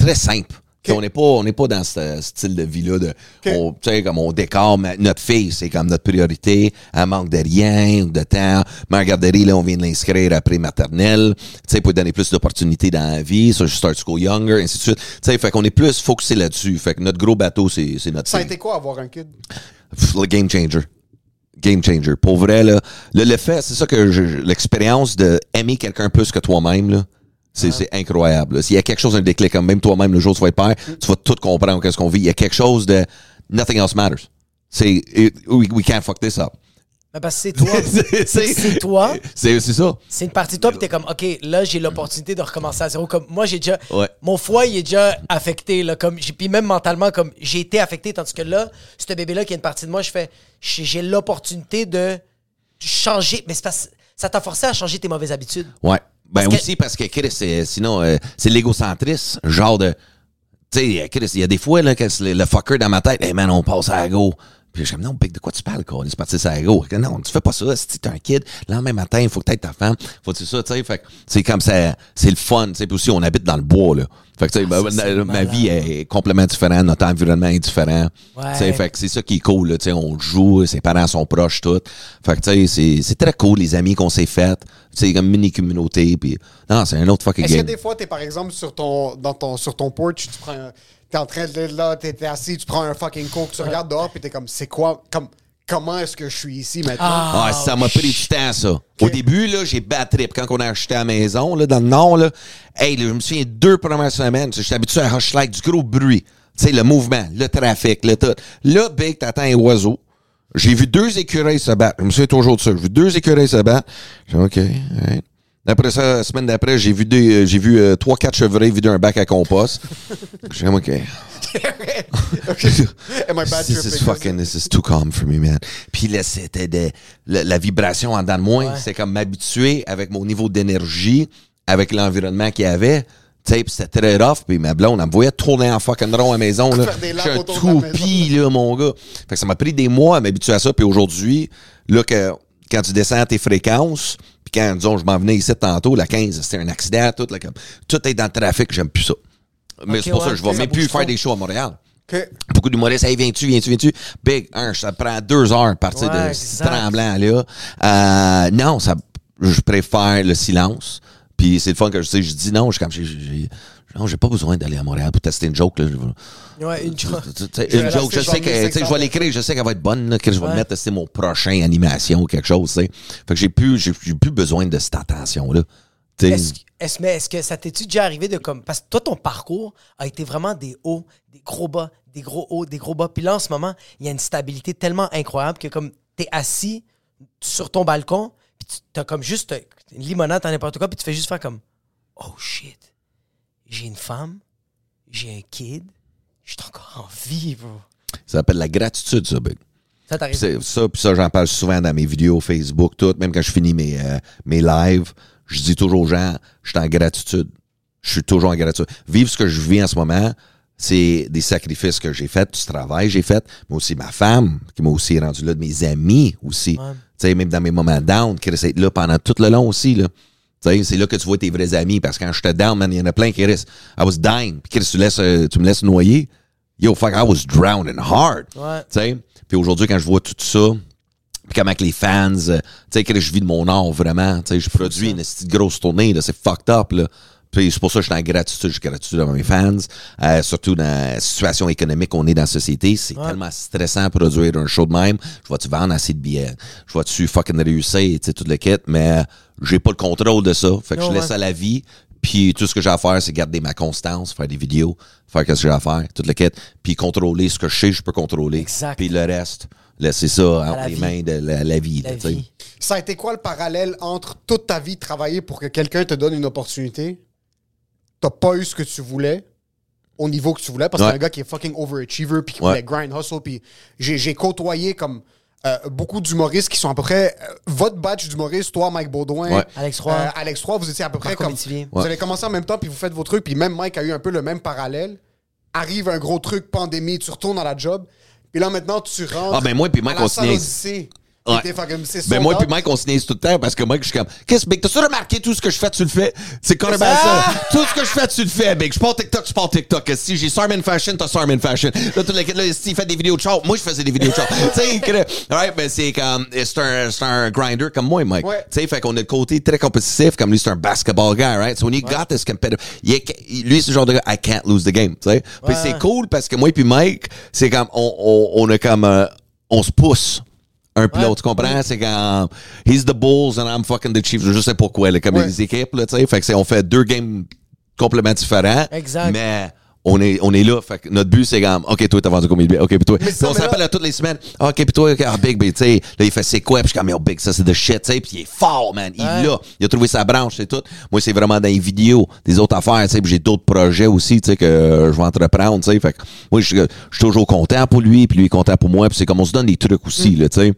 Très simple. On n'est pas, on pas dans ce style de vie-là. De, on- Tu sais, comme on décore ma- notre fille, c'est comme notre priorité. Elle manque de rien ou de temps. Ma garderie, là, on vient de l'inscrire après maternelle. Tu sais, pour donner plus d'opportunités dans la vie. Ça, je start school younger, ainsi de suite. Tu sais, fait qu'on est plus focusé là-dessus. Fait que notre gros bateau, c'est c'est notre Ça a été quoi avoir un kid? Le game changer. Game changer. Pour vrai, là, le, le fait, c'est ça que je- l'expérience de aimer quelqu'un plus que toi-même, là, c'est c'est incroyable. S'il y a quelque chose, un déclic, comme même toi-même, le jour où tu vas être père, tu vas tout comprendre qu'est-ce qu'on vit. Il y a quelque chose de nothing else matters. C'est we, we can't fuck this up. Mais parce que c'est toi. *laughs* C'est- toi. C'est ça. C'est une partie de toi, puis t'es comme, OK, là, j'ai l'opportunité de recommencer à zéro. Comme, moi, j'ai déjà. Ouais. Mon foie, il est déjà affecté, là. Comme, puis même mentalement, comme, j'ai été affecté, tandis que là, ce bébé-là qui est une partie de moi, je fais, j'ai j'ai l'opportunité de changer. Mais c'est parce ça t'a forcé à changer tes mauvaises habitudes. Ouais. Ben Parce que- aussi parce que Chris, c'est- sinon, euh, c'est l'égocentrisme, genre de. Tu sais, Chris, il y a des fois, là, que c'est le, fucker dans ma tête, hey man, on passe à la go. Puis je suis comme, non, Big, de quoi tu parles, quoi? C'est parti à la go. Non, tu fais pas ça. Si t'es un kid, le lendemain matin, il faut que t'aies ta femme. Faut que tu ça, tu sais. Fait que c'est comme ça, c'est le fun, tu sais. Puis aussi, on habite dans le bois, là. Fait que, tu sais, ben, Ah, ça, c'est ma, ma vie est complètement différente, notre environnement est différent. Ouais. Tu sais, fait que c'est ça qui est cool, là. Tu sais, on joue, ses parents sont proches, tout. Fait que, tu sais, c'est- très cool, les amis qu'on s'est fait. Tu sais, comme mini-communauté. Puis, non, c'est un autre fucking Est-ce que game. des fois, t'es par exemple sur ton, dans ton, sur ton porch, tu prends un- T'es en train de là, t'es t'es assis, tu prends un fucking coke, tu regardes dehors, puis t'es comme, c'est quoi, comme, comment est-ce que je suis ici maintenant? Ah, ça m'a pris du temps, ça. Au début, là, j'ai battu trip. Quand on a acheté la maison, là, dans le nord, là, hey, là, je me souviens, deux premières semaines, j'étais habitué à Hush Like, du gros bruit. Tu sais, le mouvement, le trafic, le tout. Là, Big, t'attends un oiseau. J'ai vu deux écureuils se battre. Je me souviens toujours de ça. J'ai vu deux écureuils se battre. J'ai dit, OK, alright. Après ça, la semaine d'après, j'ai vu des, j'ai vu euh, trois, quatre chevreuils vider un bac à compost. *laughs* J'ai dit, OK. *laughs* Am I bad This is fucking, this is too calm for me, man. Puis là, c'était de, la, la vibration en dedans de moi. Ouais. C'est comme m'habituer avec mon niveau d'énergie, avec l'environnement qu'il y avait. Tu sais, puis c'était très rough. Puis ma blonde, elle me voyait tourner en fucking rond à la maison. Là. Suis un toupie, là, mon gars. Fait que ça m'a pris des mois à m'habituer à ça. Puis aujourd'hui, là, que, quand tu descends à tes fréquences, puis quand, disons, je m'en venais ici tantôt, la 15, c'était un accident, tout, là, comme, tout est dans le trafic, j'aime plus ça. Mais c'est pour ouais, ça que je vais même plus faire des shows à Montréal. OK. Beaucoup d'humoristes, hey, viens-tu, viens-tu, viens-tu? Big, un, ça prend deux heures à partir Ouais, de ce exact. tremblant-là. Euh, non, ça, je préfère le silence. Puis c'est le fun que je sais, je dis non, je comme, j'ai, non, j'ai pas besoin d'aller à Montréal pour tester une joke. Là. Ouais, une tu une joke, je sais que, je vais l'écrire, je sais qu'elle va être bonne, là, que je vais Ouais. mettre, c'est mon prochain animation ou quelque chose, tu sais. Fait que j'ai plus, j'ai, plus besoin de cette attention-là. Est-ce mais est-ce que ça t'est-tu déjà arrivé de comme. Parce que toi, ton parcours a été vraiment des hauts, des gros bas, des gros hauts, des gros bas. Puis là, en ce moment, il y a une stabilité tellement incroyable que comme t'es assis sur ton balcon, puis tu t'as comme juste une limonade, t'as n'importe quoi, puis tu fais juste faire comme Oh shit, j'ai une femme, j'ai un kid, je suis encore en vie, bro. Ça s'appelle la gratitude, ça, Big. Ça t'arrive. ça, ça, j'en parle souvent dans mes vidéos Facebook, tout. Même quand je finis mes, euh, mes lives, je dis toujours aux gens, je suis en gratitude. Je suis toujours en gratitude. Vivre ce que je vis en ce moment, c'est des sacrifices que j'ai faits, du travail que j'ai fait, mais aussi ma femme, qui m'a aussi rendu là, de mes amis aussi. Ouais. Tu sais, même dans mes moments down, qui restent là pendant tout le long aussi, là. Tu sais, c'est là que tu vois tes vrais amis, parce que quand j'étais down, man, il y en a plein qui restent. I was dying. Puis Chris, tu, laisses, euh, tu me laisses noyer. Yo, fuck, I was drowning hard. Ouais. Tu sais, puis aujourd'hui, quand je vois tout ça, puis comment que les fans, euh, tu sais, que je vis de mon art vraiment, tu sais, je produis une petite grosse tournée, là, c'est fucked up, là. Puis c'est pour ça que je suis en gratitude, je suis gratitude à mes fans, euh, surtout dans la situation économique qu'on est dans la société. C'est tellement stressant de produire un show de même. Je vois-tu vendre assez de billets? Je vois-tu fucking réussir, tu sais, tout le kit, mais j'ai pas le contrôle de ça. Fait que Non, je laisse ouais. à la vie. Puis tout ce que j'ai à faire, c'est garder ma constance, faire des vidéos, faire ce que j'ai à faire, tout le kit, puis contrôler ce que je sais, je peux contrôler. Exact. Puis le reste, laisser ça entre la les vie. mains de la, la vie. La là, tu sais. vie. Ça a été quoi le parallèle entre toute ta vie de travailler pour que quelqu'un te donne une opportunité? T'as pas eu ce que tu voulais au niveau que tu voulais parce que Ouais. t'es un gars qui est fucking overachiever puis qui Ouais. voulait grind, hustle. Puis j'ai j'ai côtoyé comme euh, beaucoup d'humoristes qui sont à peu près. euh, votre batch d'humoristes, toi, Mike Baudouin, Ouais. Alex Roy. euh, Alex Roy, vous étiez à peu près Marco comme. Vous avez commencé en même temps puis vous faites vos trucs. Puis même Mike a eu un peu le même parallèle. Arrive un gros truc, pandémie, tu retournes à la job. Puis là, maintenant, tu rentres. Ah, ben moi puis Mike, à la on se. Ouais. T'es fucking- Ben moi puis Mike, on se niaise tout le temps parce que moi, je suis comme, qu'est-ce, Big, t'as-tu remarqué tout ce que je fais, tu le fais? C'est carrément Ça! Tout ce que je fais, tu le fais, Big. Je pars TikTok, je pars TikTok. Si j'ai Sarmin Fashion, t'as Sarmin Fashion. Là, tout le là, s'il fait des vidéos de char, moi, je faisais des vidéos de char. *laughs* tu sais, que- alright, ben c'est comme, c'est un, c'est un grinder comme moi, Mike. Ouais. Tu sais, fait qu'on a le côté très compétitif, comme lui, c'est un basketball guy, right? So when you got this competitive, lui, c'est le genre de gars, I can't lose the game, tu sais? Puis c'est cool parce que moi puis Mike, c'est comme, on, on, on a comme, euh, on se pousse un puis l'autre, tu comprends? C'est quand he's the Bulls and I'm fucking the Chiefs. Je sais pourquoi, là, comme les équipes, là, tu sais. Fait que c'est, on fait deux games complètement différents. Exact. Mais on est, on est là. Fait que notre but, c'est comme, OK, toi, t'as vendu combien de billets? OK, puis toi. Ça, on s'appelle là- toutes les semaines. OK, puis toi, OK, ah, Big, ben, tu sais, là, il fait c'est quoi? Puis je suis comme, yo, Big, ça, c'est de shit, tu sais. Puis il est fort, man. Il Ouais. l'a. Il a trouvé sa branche, c'est tout. Moi, c'est vraiment dans les vidéos, des autres affaires, tu sais. Puis j'ai d'autres projets aussi, tu sais, que euh, je vais entreprendre, tu sais. Fait que moi, je suis je suis toujours content pour lui, puis lui est content pour moi. Puis c'est comme on se donne des trucs aussi, Mm. là, tu sais.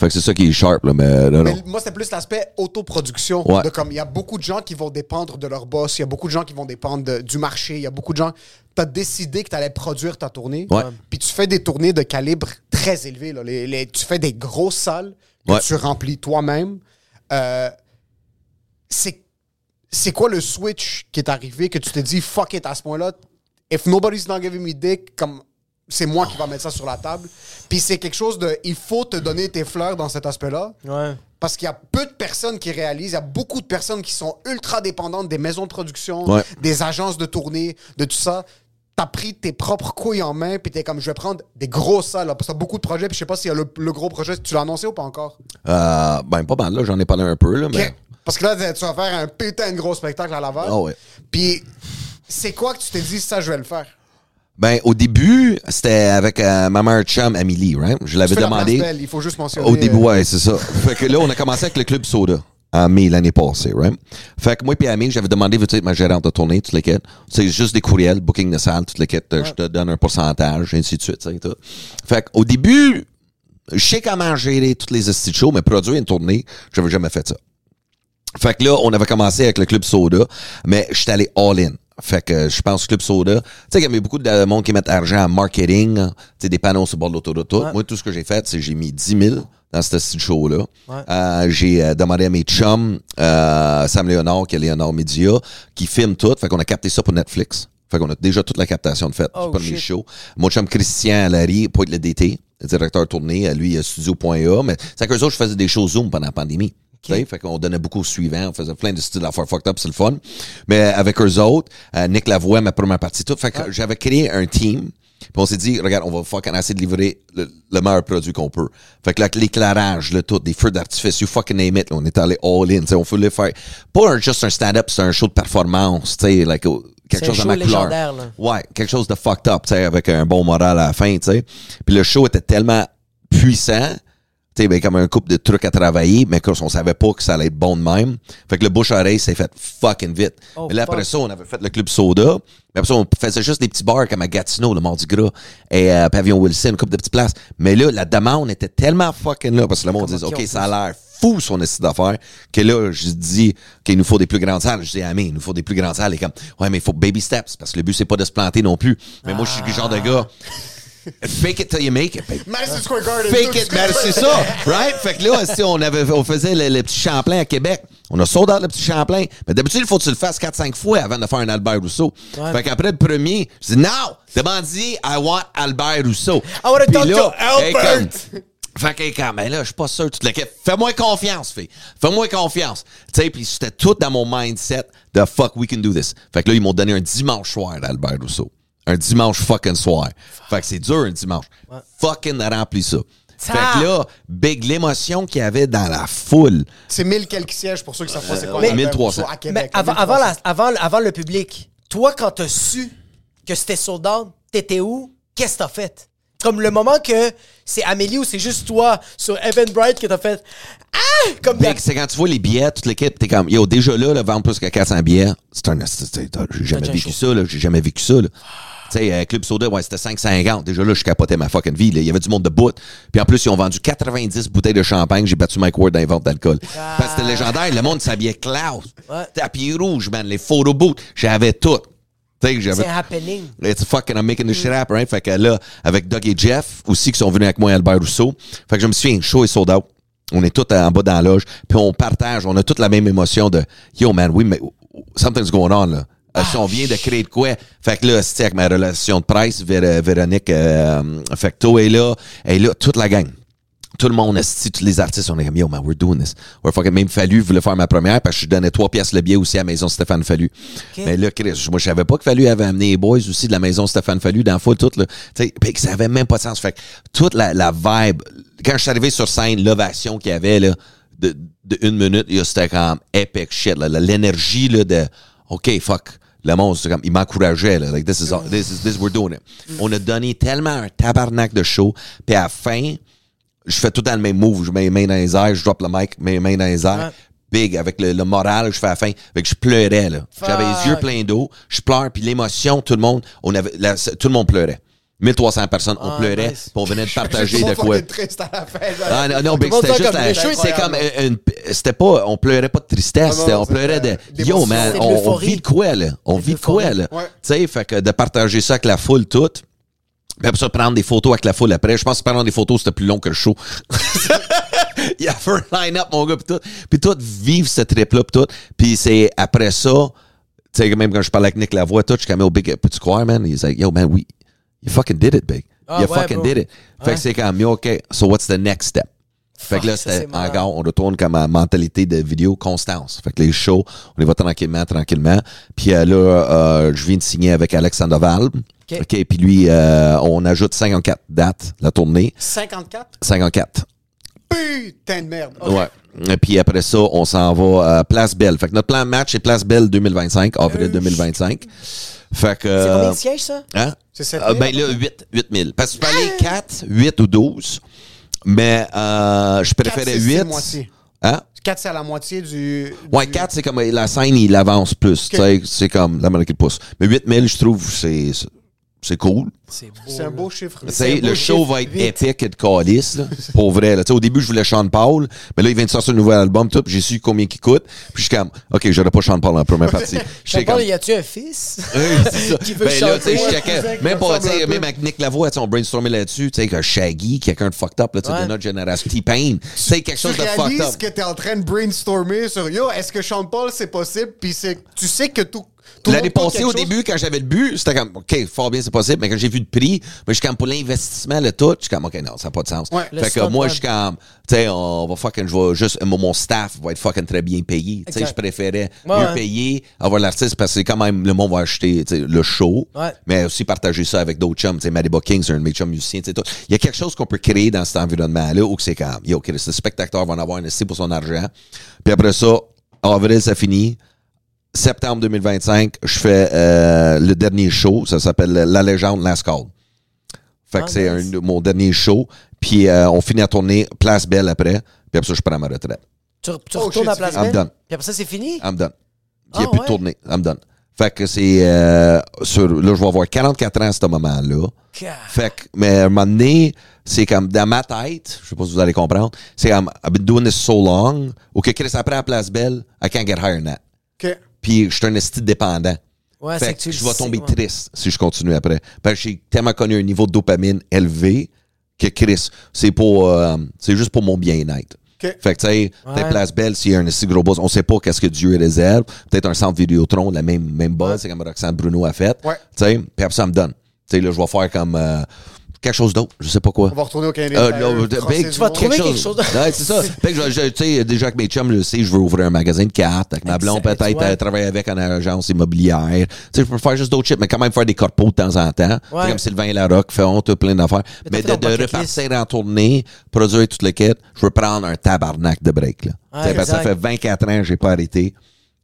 Fait que c'est ça qui est sharp, là. Mais non, Mais non. moi, c'est plus l'aspect autoproduction. Ouais. De comme il y a beaucoup de gens qui vont dépendre de leur boss, il y a beaucoup de gens qui vont dépendre de- du marché, il y a beaucoup de gens. Tu as décidé que tu allais produire ta tournée. Ouais. Puis tu fais des tournées de calibre très élevé. là. Les- les- tu fais des grosses salles que Ouais. tu remplis toi-même. Euh, c'est c'est quoi le switch qui est arrivé que tu t'es dit fuck it à ce point-là if nobody's not giving me dick comme c'est moi qui va mettre ça sur la table puis c'est quelque chose de il faut te donner tes fleurs dans cet aspect-là Ouais. parce qu'il y a peu de personnes qui réalisent, il y a beaucoup de personnes qui sont ultra dépendantes des maisons de production, Ouais. des agences de tournée, de tout ça. T'as pris tes propres couilles en main, puis t'es comme, je vais prendre des grosses salles, là, parce que t'as beaucoup de projets, puis je sais pas s'il y a le, le gros projet, tu l'as annoncé ou pas encore? Euh, ben, pas mal, là. J'en ai parlé un peu, là. Mais... Parce que là, tu vas faire un putain de gros spectacle à Laval. Ah ouais. Puis, c'est quoi que tu t'es dit, ça, je vais le faire? Ben, au début, c'était avec euh, ma mère chum, Amélie, right? Je l'avais la demandé. belle, il faut juste mentionner. Au début, euh, ouais, c'est ça. *laughs* fait que là, on a commencé avec le Club Soda en mai l'année passée, right? Fait que moi et Amélie, j'avais demandé, veux-tu être ma gérante de tournée, toutes les quêtes. C'est juste des courriels, booking de salle, toutes les quêtes. Je te donne un pourcentage, ainsi de suite, tout. Fait qu'au début, je sais comment gérer toutes les shows, mais produire une tournée, j'avais jamais fait ça. Fait que là, on avait commencé avec le Club Soda, mais j'étais allé all-in. Fait que je pense Club Soda. Tu sais, il y a beaucoup de monde qui mettent argent en marketing, tu sais, des panneaux sur le bord de l'autoroute. Moi, tout ce que j'ai fait, c'est que j'ai mis 10 000 dans ce style show-là. Euh, j'ai euh, demandé à mes chums, euh, Sam Léonard, qui est Léonard Media, qui filme tout. Fait qu'on a capté ça pour Netflix. Fait qu'on a déjà toute la captation de fait Oh, du premier show. Mon chum Christian Larry, pour être le DT, le directeur tournée, euh, lui, il a studio.a. Mais c'est qu'eux autres, je faisais des shows Zoom pendant la pandémie. Tu sais, Fait qu'on donnait beaucoup au suivant, on faisait plein de styles d'affaires fucked up, c'est le fun. Mais avec eux autres, euh, Nick Lavoie, ma première partie, tout. Fait que j'avais créé un team. Puis on s'est dit, regarde, on va fucking essayer de livrer le, le meilleur produit qu'on peut. Fait que l'éclairage, là, tout, des feux d'artifice, you fucking name it, là, on est allé all in, tu sais, on voulait faire, pas un- juste un stand-up, c'est un show de performance, tu sais, like, quelque chose de ma couleur. là. Ouais, quelque chose de fucked up, tu sais, avec un bon moral à la fin, tu sais. Puis le show était tellement puissant, tu sais, ben, comme un couple de trucs à travailler, mais qu'on savait pas que ça allait être bon de même. Fait que le bouche-oreille s'est fait fucking vite. Oh, mais là, après ça, on avait fait le club soda. Mais après ça, on faisait juste des petits bars comme à Gatineau, le Mardi Gras, et euh, Pavillon Wilson, une couple de petites places. Mais là, la demande était tellement fucking là, parce que le monde disait, OK, ça a l'air fou son essai d'affaires, que là, je dis qu'il nous faut des plus grandes salles. Je dis, ah, mais il nous faut des plus grandes salles. Et comme, ouais, mais il faut baby steps, parce que le but, c'est pas de se planter non plus. Mais moi, je suis le genre de gars. Fake it till you make it, baby. Madison Square Garden. Fake it, qu'on c'est ça, right? Fait que là, si on, avait, on faisait le, le petit Champlain à Québec, on a sold out le petit Champlain. Mais d'habitude, il faut que tu le fasses 4-5 fois avant de faire un Albert Rousseau. Fait qu'après le premier, je dis, non, demande-y, I want Albert Rousseau. I wanna Puis talk to Albert. fait que, quand, mais là, je suis pas sûr. Fais-moi confiance, fille. Fais-moi confiance. Tu sais, puis c'était tout dans mon mindset de fuck, we can do this. Fait que là, ils m'ont donné un dimanche soir d'Albert Rousseau. Un dimanche fucking soir. Fait que c'est dur, un dimanche. Fucking rempli ça. Fait que là, big, l'émotion qu'il y avait dans la foule. C'est 1000 quelques sièges pour ceux qui savent pas c'est quoi. Mais- la 1300. à Québec. Mais avant, 1300. avant, la- avant, avant le public, toi, quand t'as su que c'était sold out, t'étais où? Qu'est-ce que t'as fait? Comme le moment que c'est Amélie ou c'est juste toi sur Evan Bright que t'as fait Ah! Comme Big, c'est quand tu vois les billets, toute l'équipe, t'es comme, yo, déjà là, là vendre plus que 400 billets, c'est un, j'ai jamais vécu ça, là, j'ai jamais vécu ça, là. Tu sais, euh, Club Soda, ouais, c'était 5,50. Déjà là, je capotais ma fucking vie, là. Il y avait du monde de bout. Puis en plus, ils ont vendu 90 bouteilles de champagne. J'ai battu Mike Ward dans les ventes d'alcool. Parce que c'était légendaire. Le monde s'habillait Klaus. Ouais. Tapis rouge, man. Les photo booths. J'avais tout. C'est happening. It's fucking, I'm making the shit happen, right? Fait que là, avec Doug et Jeff, aussi, qui sont venus avec moi, Albert Rousseau. Fait que je me souviens, show est sold out. On est tous en bas dans la loge. Puis on partage, on a toute la même émotion de Yo, man, oui, mais something's going on, là. Euh, si on vient de créer de quoi? Fait que là, c'était avec ma relation de presse, Vé- Véronique euh, Fecto est là. Et là, toute la gang. Tout le monde, tous les artistes, on est comme, yo, man, we're doing this. We're fucking, même Fallu voulait faire ma première parce que je donnais trois pièces le billet aussi à la maison Stéphane Fallu. Mais là, Chris, moi, je savais pas que Fallu avait amené les boys aussi de la maison Stéphane Fallu dans la foule, tout, là. Tu sais, que ça avait même pas de sens. Fait que toute la, la vibe, quand je suis arrivé sur scène, l'ovation qu'il y avait, là, de, de une minute, c'était comme epic shit, là. L'énergie, là, de, OK, fuck. Le monde, c'est comme, il m'encourageait, là. Like, this is, all- this is, this, we're doing it. On a donné tellement un tabarnak de show. Puis à la fin, je fais tout dans le même move. Je mets les mains dans les airs, je drop le mic, mets les mains dans les airs. Big, avec le, le moral, je fais la fin. Fait que je pleurais, là. J'avais les yeux pleins d'eau. Je pleure, puis l'émotion, tout le monde, on avait, la- tout le monde pleurait. 1300 personnes, on Ah, pleurait, nice. puis on venait de *laughs* partager de quoi. triste à la fin. Ah non, non, Big, c'était juste la- c'était comme une, c'était pas, on pleurait pas de tristesse, non, on pleurait de, yo man, on, vit de quoi là? On vit de quoi là? Ouais. Tu sais, fait que de partager ça avec la foule toute. Après ça, prendre des photos avec la foule après. Je pense que prendre des photos, c'était plus long que le show. *laughs* Il y a fait un line-up, mon gars, puis tout. Puis tout, vivre ce trip-là, puis tout. Puis c'est après ça, tu sais, même quand je parlais avec Nick Lavoie, tout, je suis comme, oh, big, peux-tu croire, man? He's like, yo, man, we, you fucking did it, big. Ah, you ouais, fucking bro. did it. Fait Ouais. que c'est comme, yo, OK, so what's the next step? Fait que là, c'était encore, on retourne comme à mentalité de vidéo constance. Fait que les shows, on y va tranquillement, tranquillement. Puis euh, là, euh, je viens de signer avec Alexandre Val. OK. OK, puis lui, euh, on ajoute 54 dates, la tournée. 54? 54. putain de merde. Ouais. Et puis après ça, on s'en va à Place Belle. Fait que notre plan de match, c'est Place Belle 2025, avril 2025. Fait que. C'est euh, combien de sièges, ça? Hein? C'est 7 Ah, ben là, 8, 8 000. Parce que tu peux aller 4, 8 ou 12. Mais euh, je préférais Quatre, c'est- c'est 8. moitié. Hein? 4, c'est à la moitié du. Ouais, du- 4, c'est comme la scène, il avance plus. sais, C'est comme la molécule pousse. Mais 8 000, je trouve, c'est c'est cool. C'est beau. C'est un beau chiffre. Tu un beau le show chiffre, va être épique et de calice, là, *laughs* pour vrai. Là. Tu sais, Au début, je voulais Sean Paul, mais là, il vient de sortir un nouvel album, tout, puis j'ai su combien il coûte. Puis je suis comme, OK, j'aurais pas Sean Paul en première partie. *laughs* Pas, comme, y a-tu un fils? *laughs* oui, c'est ça. Qui veut ben là, tu sais, chanter? je checkais- même pas, tu sais, même avec Nick Lavoie, tu sais, on brainstormait là-dessus, tu sais, que Shaggy, quelqu'un de fucked up, là, tu Ouais. de notre génération, T-Pain, tu sais, quelque Tu chose de fucked réalises up. que t'es en train de brainstormer sur Yo, est-ce que Sean Paul c'est possible? Puis c'est, tu sais que tout. L'année passée, au chose? début, quand j'avais le but, c'était comme, OK, fort bien, c'est possible. Mais quand j'ai vu le prix, mais je suis comme, pour l'investissement, le tout, je suis comme, OK, non, ça n'a pas de sens. Ouais. Fait que moi, je suis comme, tu sais, on va fucking, je vais juste, mon mon staff va être fucking très bien payé. Tu sais, je préférais Ouais, mieux ouais. payer, avoir l'artiste parce que c'est quand même, le monde va acheter, le show. Ouais. Mais aussi partager ça avec d'autres chums. Tu sais, Matty King, c'est un de mes chums musiciens, tu sais. Il y a quelque chose qu'on peut créer dans cet environnement-là où que c'est comme, yo, OK, le spectateur va en avoir un essai pour son argent. Puis après ça, avril, ça finit septembre 2025, je fais euh, le dernier show. Ça s'appelle La Légende Last Call. Fait que Ah, c'est nice. un- mon dernier show. Puis euh, on finit à tourner Place Belle après. Puis après ça, je prends ma retraite. Tu, tu Oh, retournes à Place I'm Belle? done. Puis après ça, c'est fini? I'm done. Il n'y a Ah, plus ouais? de tournée. I'm done. Fait que c'est... euh, sur, là, je vais avoir 44 ans à ce moment-là. Fait que, mais à un moment donné, c'est comme dans ma tête, je sais pas si vous allez comprendre, c'est comme, I've been doing this so long, ou que Chris, après à Place Belle, I can't get higher than that. OK. Puis je suis un esti dépendant. Ouais, c'est fait que que, tu je vais tomber ouais. triste si je continue après. Parce que j'ai tellement connu un niveau de dopamine élevé que Chris, c'est pour euh, c'est juste pour mon bien-être. OK. Fait que tu sais, Ouais. Place Belle, s'il y a un si gros buzz, on sait pas qu'est-ce que Dieu réserve. Peut-être un centre Vidéotron, la même, même buzz, c'est comme Roxane Bruno a fait. Ouais. Tu sais, puis après ça me donne. Tu sais, là, je vais faire comme euh, quelque chose d'autre, je sais pas quoi. On va retourner au Canadien. Euh, de- ben, Tu vas trouver quelque chose de- *laughs* Ouais, c'est ça. Fait que je- je- tu sais, déjà que mes chums le savent, je veux ouvrir un magasin de cartes. Avec ma blonde, peut-être ouais. euh, travailler avec une agence immobilière. Tu sais, je peux faire juste d'autres shit, mais quand même faire des corpos de temps en temps. Ouais. Comme Sylvain Larocque, fait honte, plein d'affaires. Mais de, de repartir en tournée, produire tout le kit, je veux prendre un tabarnak de break, là. Ouais, sais, parce que ça fait 24 ans que j'ai pas arrêté.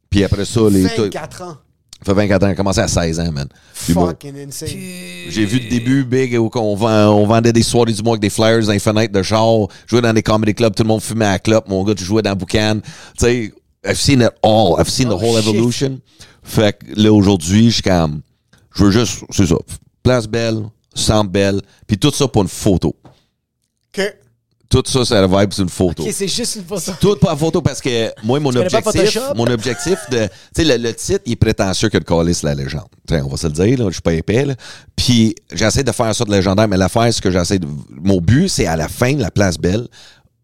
Puis après ça, les. 24 ans. Ça fait 24 ans, j'ai commencé à 16 ans, man. Fucking insane. j'ai vu le début big où on, vend- on vendait des soirées du mois avec des flyers dans les fenêtres de char, jouais dans des comedy clubs, tout le monde fumait à la clope, mon gars, tu jouais dans Boucan. Tu sais, I've seen it all. I've seen Oh, the whole shit. evolution. Fait que là, aujourd'hui, je suis comme, je veux juste, c'est ça, place belle, centre belle, puis tout ça pour une photo. Tout ça, c'est la vibe, c'est une photo. Ok, c'est juste une photo. Tout pas photo parce que moi, mon objectif, mon objectif de. Tu sais, le, le titre, il est prétentieux que de coller la légende. Tu sais, on va se le dire, là, je suis pas épais. Là. Puis j'essaie de faire ça de légendaire, mais l'affaire, ce que j'essaie de. Mon but, c'est à la fin la place belle,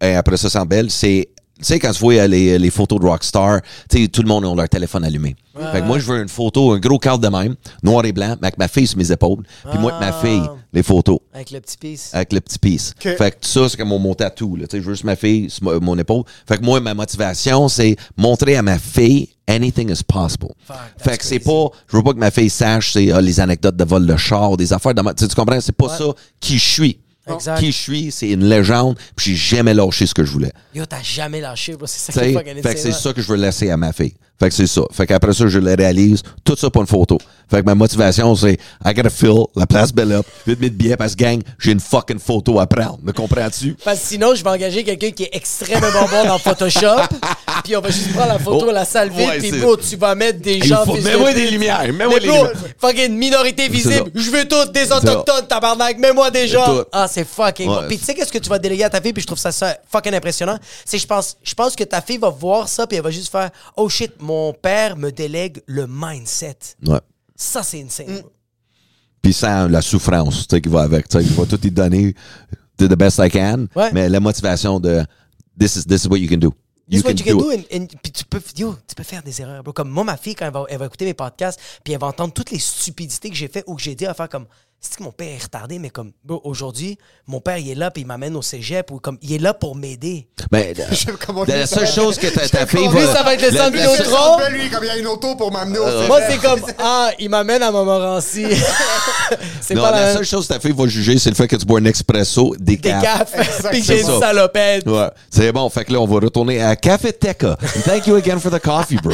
et après ça, sans belle, c'est. Tu sais, quand tu vois euh, les, les photos de Rockstar, tu sais, tout le monde a leur téléphone allumé. Fait que moi, je veux une photo, un gros cadre de même, noir et blanc, mais avec ma fille sur mes épaules, puis moi avec ma fille, les photos Avec le petit piece. avec le petit piece. Fait que ça, c'est comme mon, mon tatou. Là. Tu sais, Je veux juste ma fille sur mon, mon épaule. Fait que moi, ma motivation, c'est montrer à ma fille anything is possible. fait que c'est pas, je veux pas que ma fille sache c'est ah, les anecdotes de vol de char, des affaires de ma- tu sais, tu comprends? C'est pas ça qui je suis. Exact. Qui je suis, c'est une légende, puis j'ai jamais lâché ce que je voulais. Yo, t'as jamais lâché, bro. C'est ça qui est fait que c'est insane, ça que je veux laisser à ma fille. Fait que c'est ça. Fait qu'après ça, je le réalise. Tout ça pour une photo. Fait que ma motivation, c'est I gotta fill la place belle up, 8000 billets parce que gang, j'ai une fucking photo à prendre. Me comprends-tu? Parce que sinon, je vais engager quelqu'un qui est extrêmement bon dans Photoshop. *laughs* puis on va juste prendre la photo Oh, la salle vide. ouais, puis bro, tu vas mettre des gens. faut- mets-moi de des lumières, mets-moi des lumières. fucking minorité visible. Je veux toutes des autochtones, tabarnak. Mets-moi des gens. Ah, c'est fucking Ouais. bon. Puis tu sais qu'est-ce que tu vas déléguer à ta fille, puis je trouve ça, ça fucking impressionnant? C'est je pense, je pense que ta fille va voir ça, puis elle va juste faire Oh shit, mon père me délègue le mindset. Ouais. Ça, c'est insane. Mm. Puis sans la souffrance, tu sais, qui va avec. Je vais tout y donner to the best I can. Ouais. Mais la motivation de this is, this is what you can do. This is what you can do. and- and- puis tu peux, yo, tu peux faire des erreurs. bro. Comme moi, ma fille, quand elle va, elle va écouter mes podcasts, puis elle va entendre toutes les stupidités que j'ai fait ou que j'ai dit, va faire comme c'est que mon père est retardé, mais comme, bro, aujourd'hui, mon père, il est là, puis il m'amène au cégep, ou comme, il est là pour m'aider. Ben, *laughs* la seule chose que ta, ta fille va. lui, ça va être le son père, lui, comme il y a une auto pour m'amener au Euh, Moi, cégep. c'est comme, ah, il m'amène à Montmorency. *laughs* c'est Non, pas la la seule chose que ta fille va juger, c'est le fait que tu bois un expresso, des Des cafes. *laughs* puis que j'ai une ça. salopette. Ouais, c'est bon. Fait que là, on va retourner à Cafeteca. Thank you again for the coffee, bro.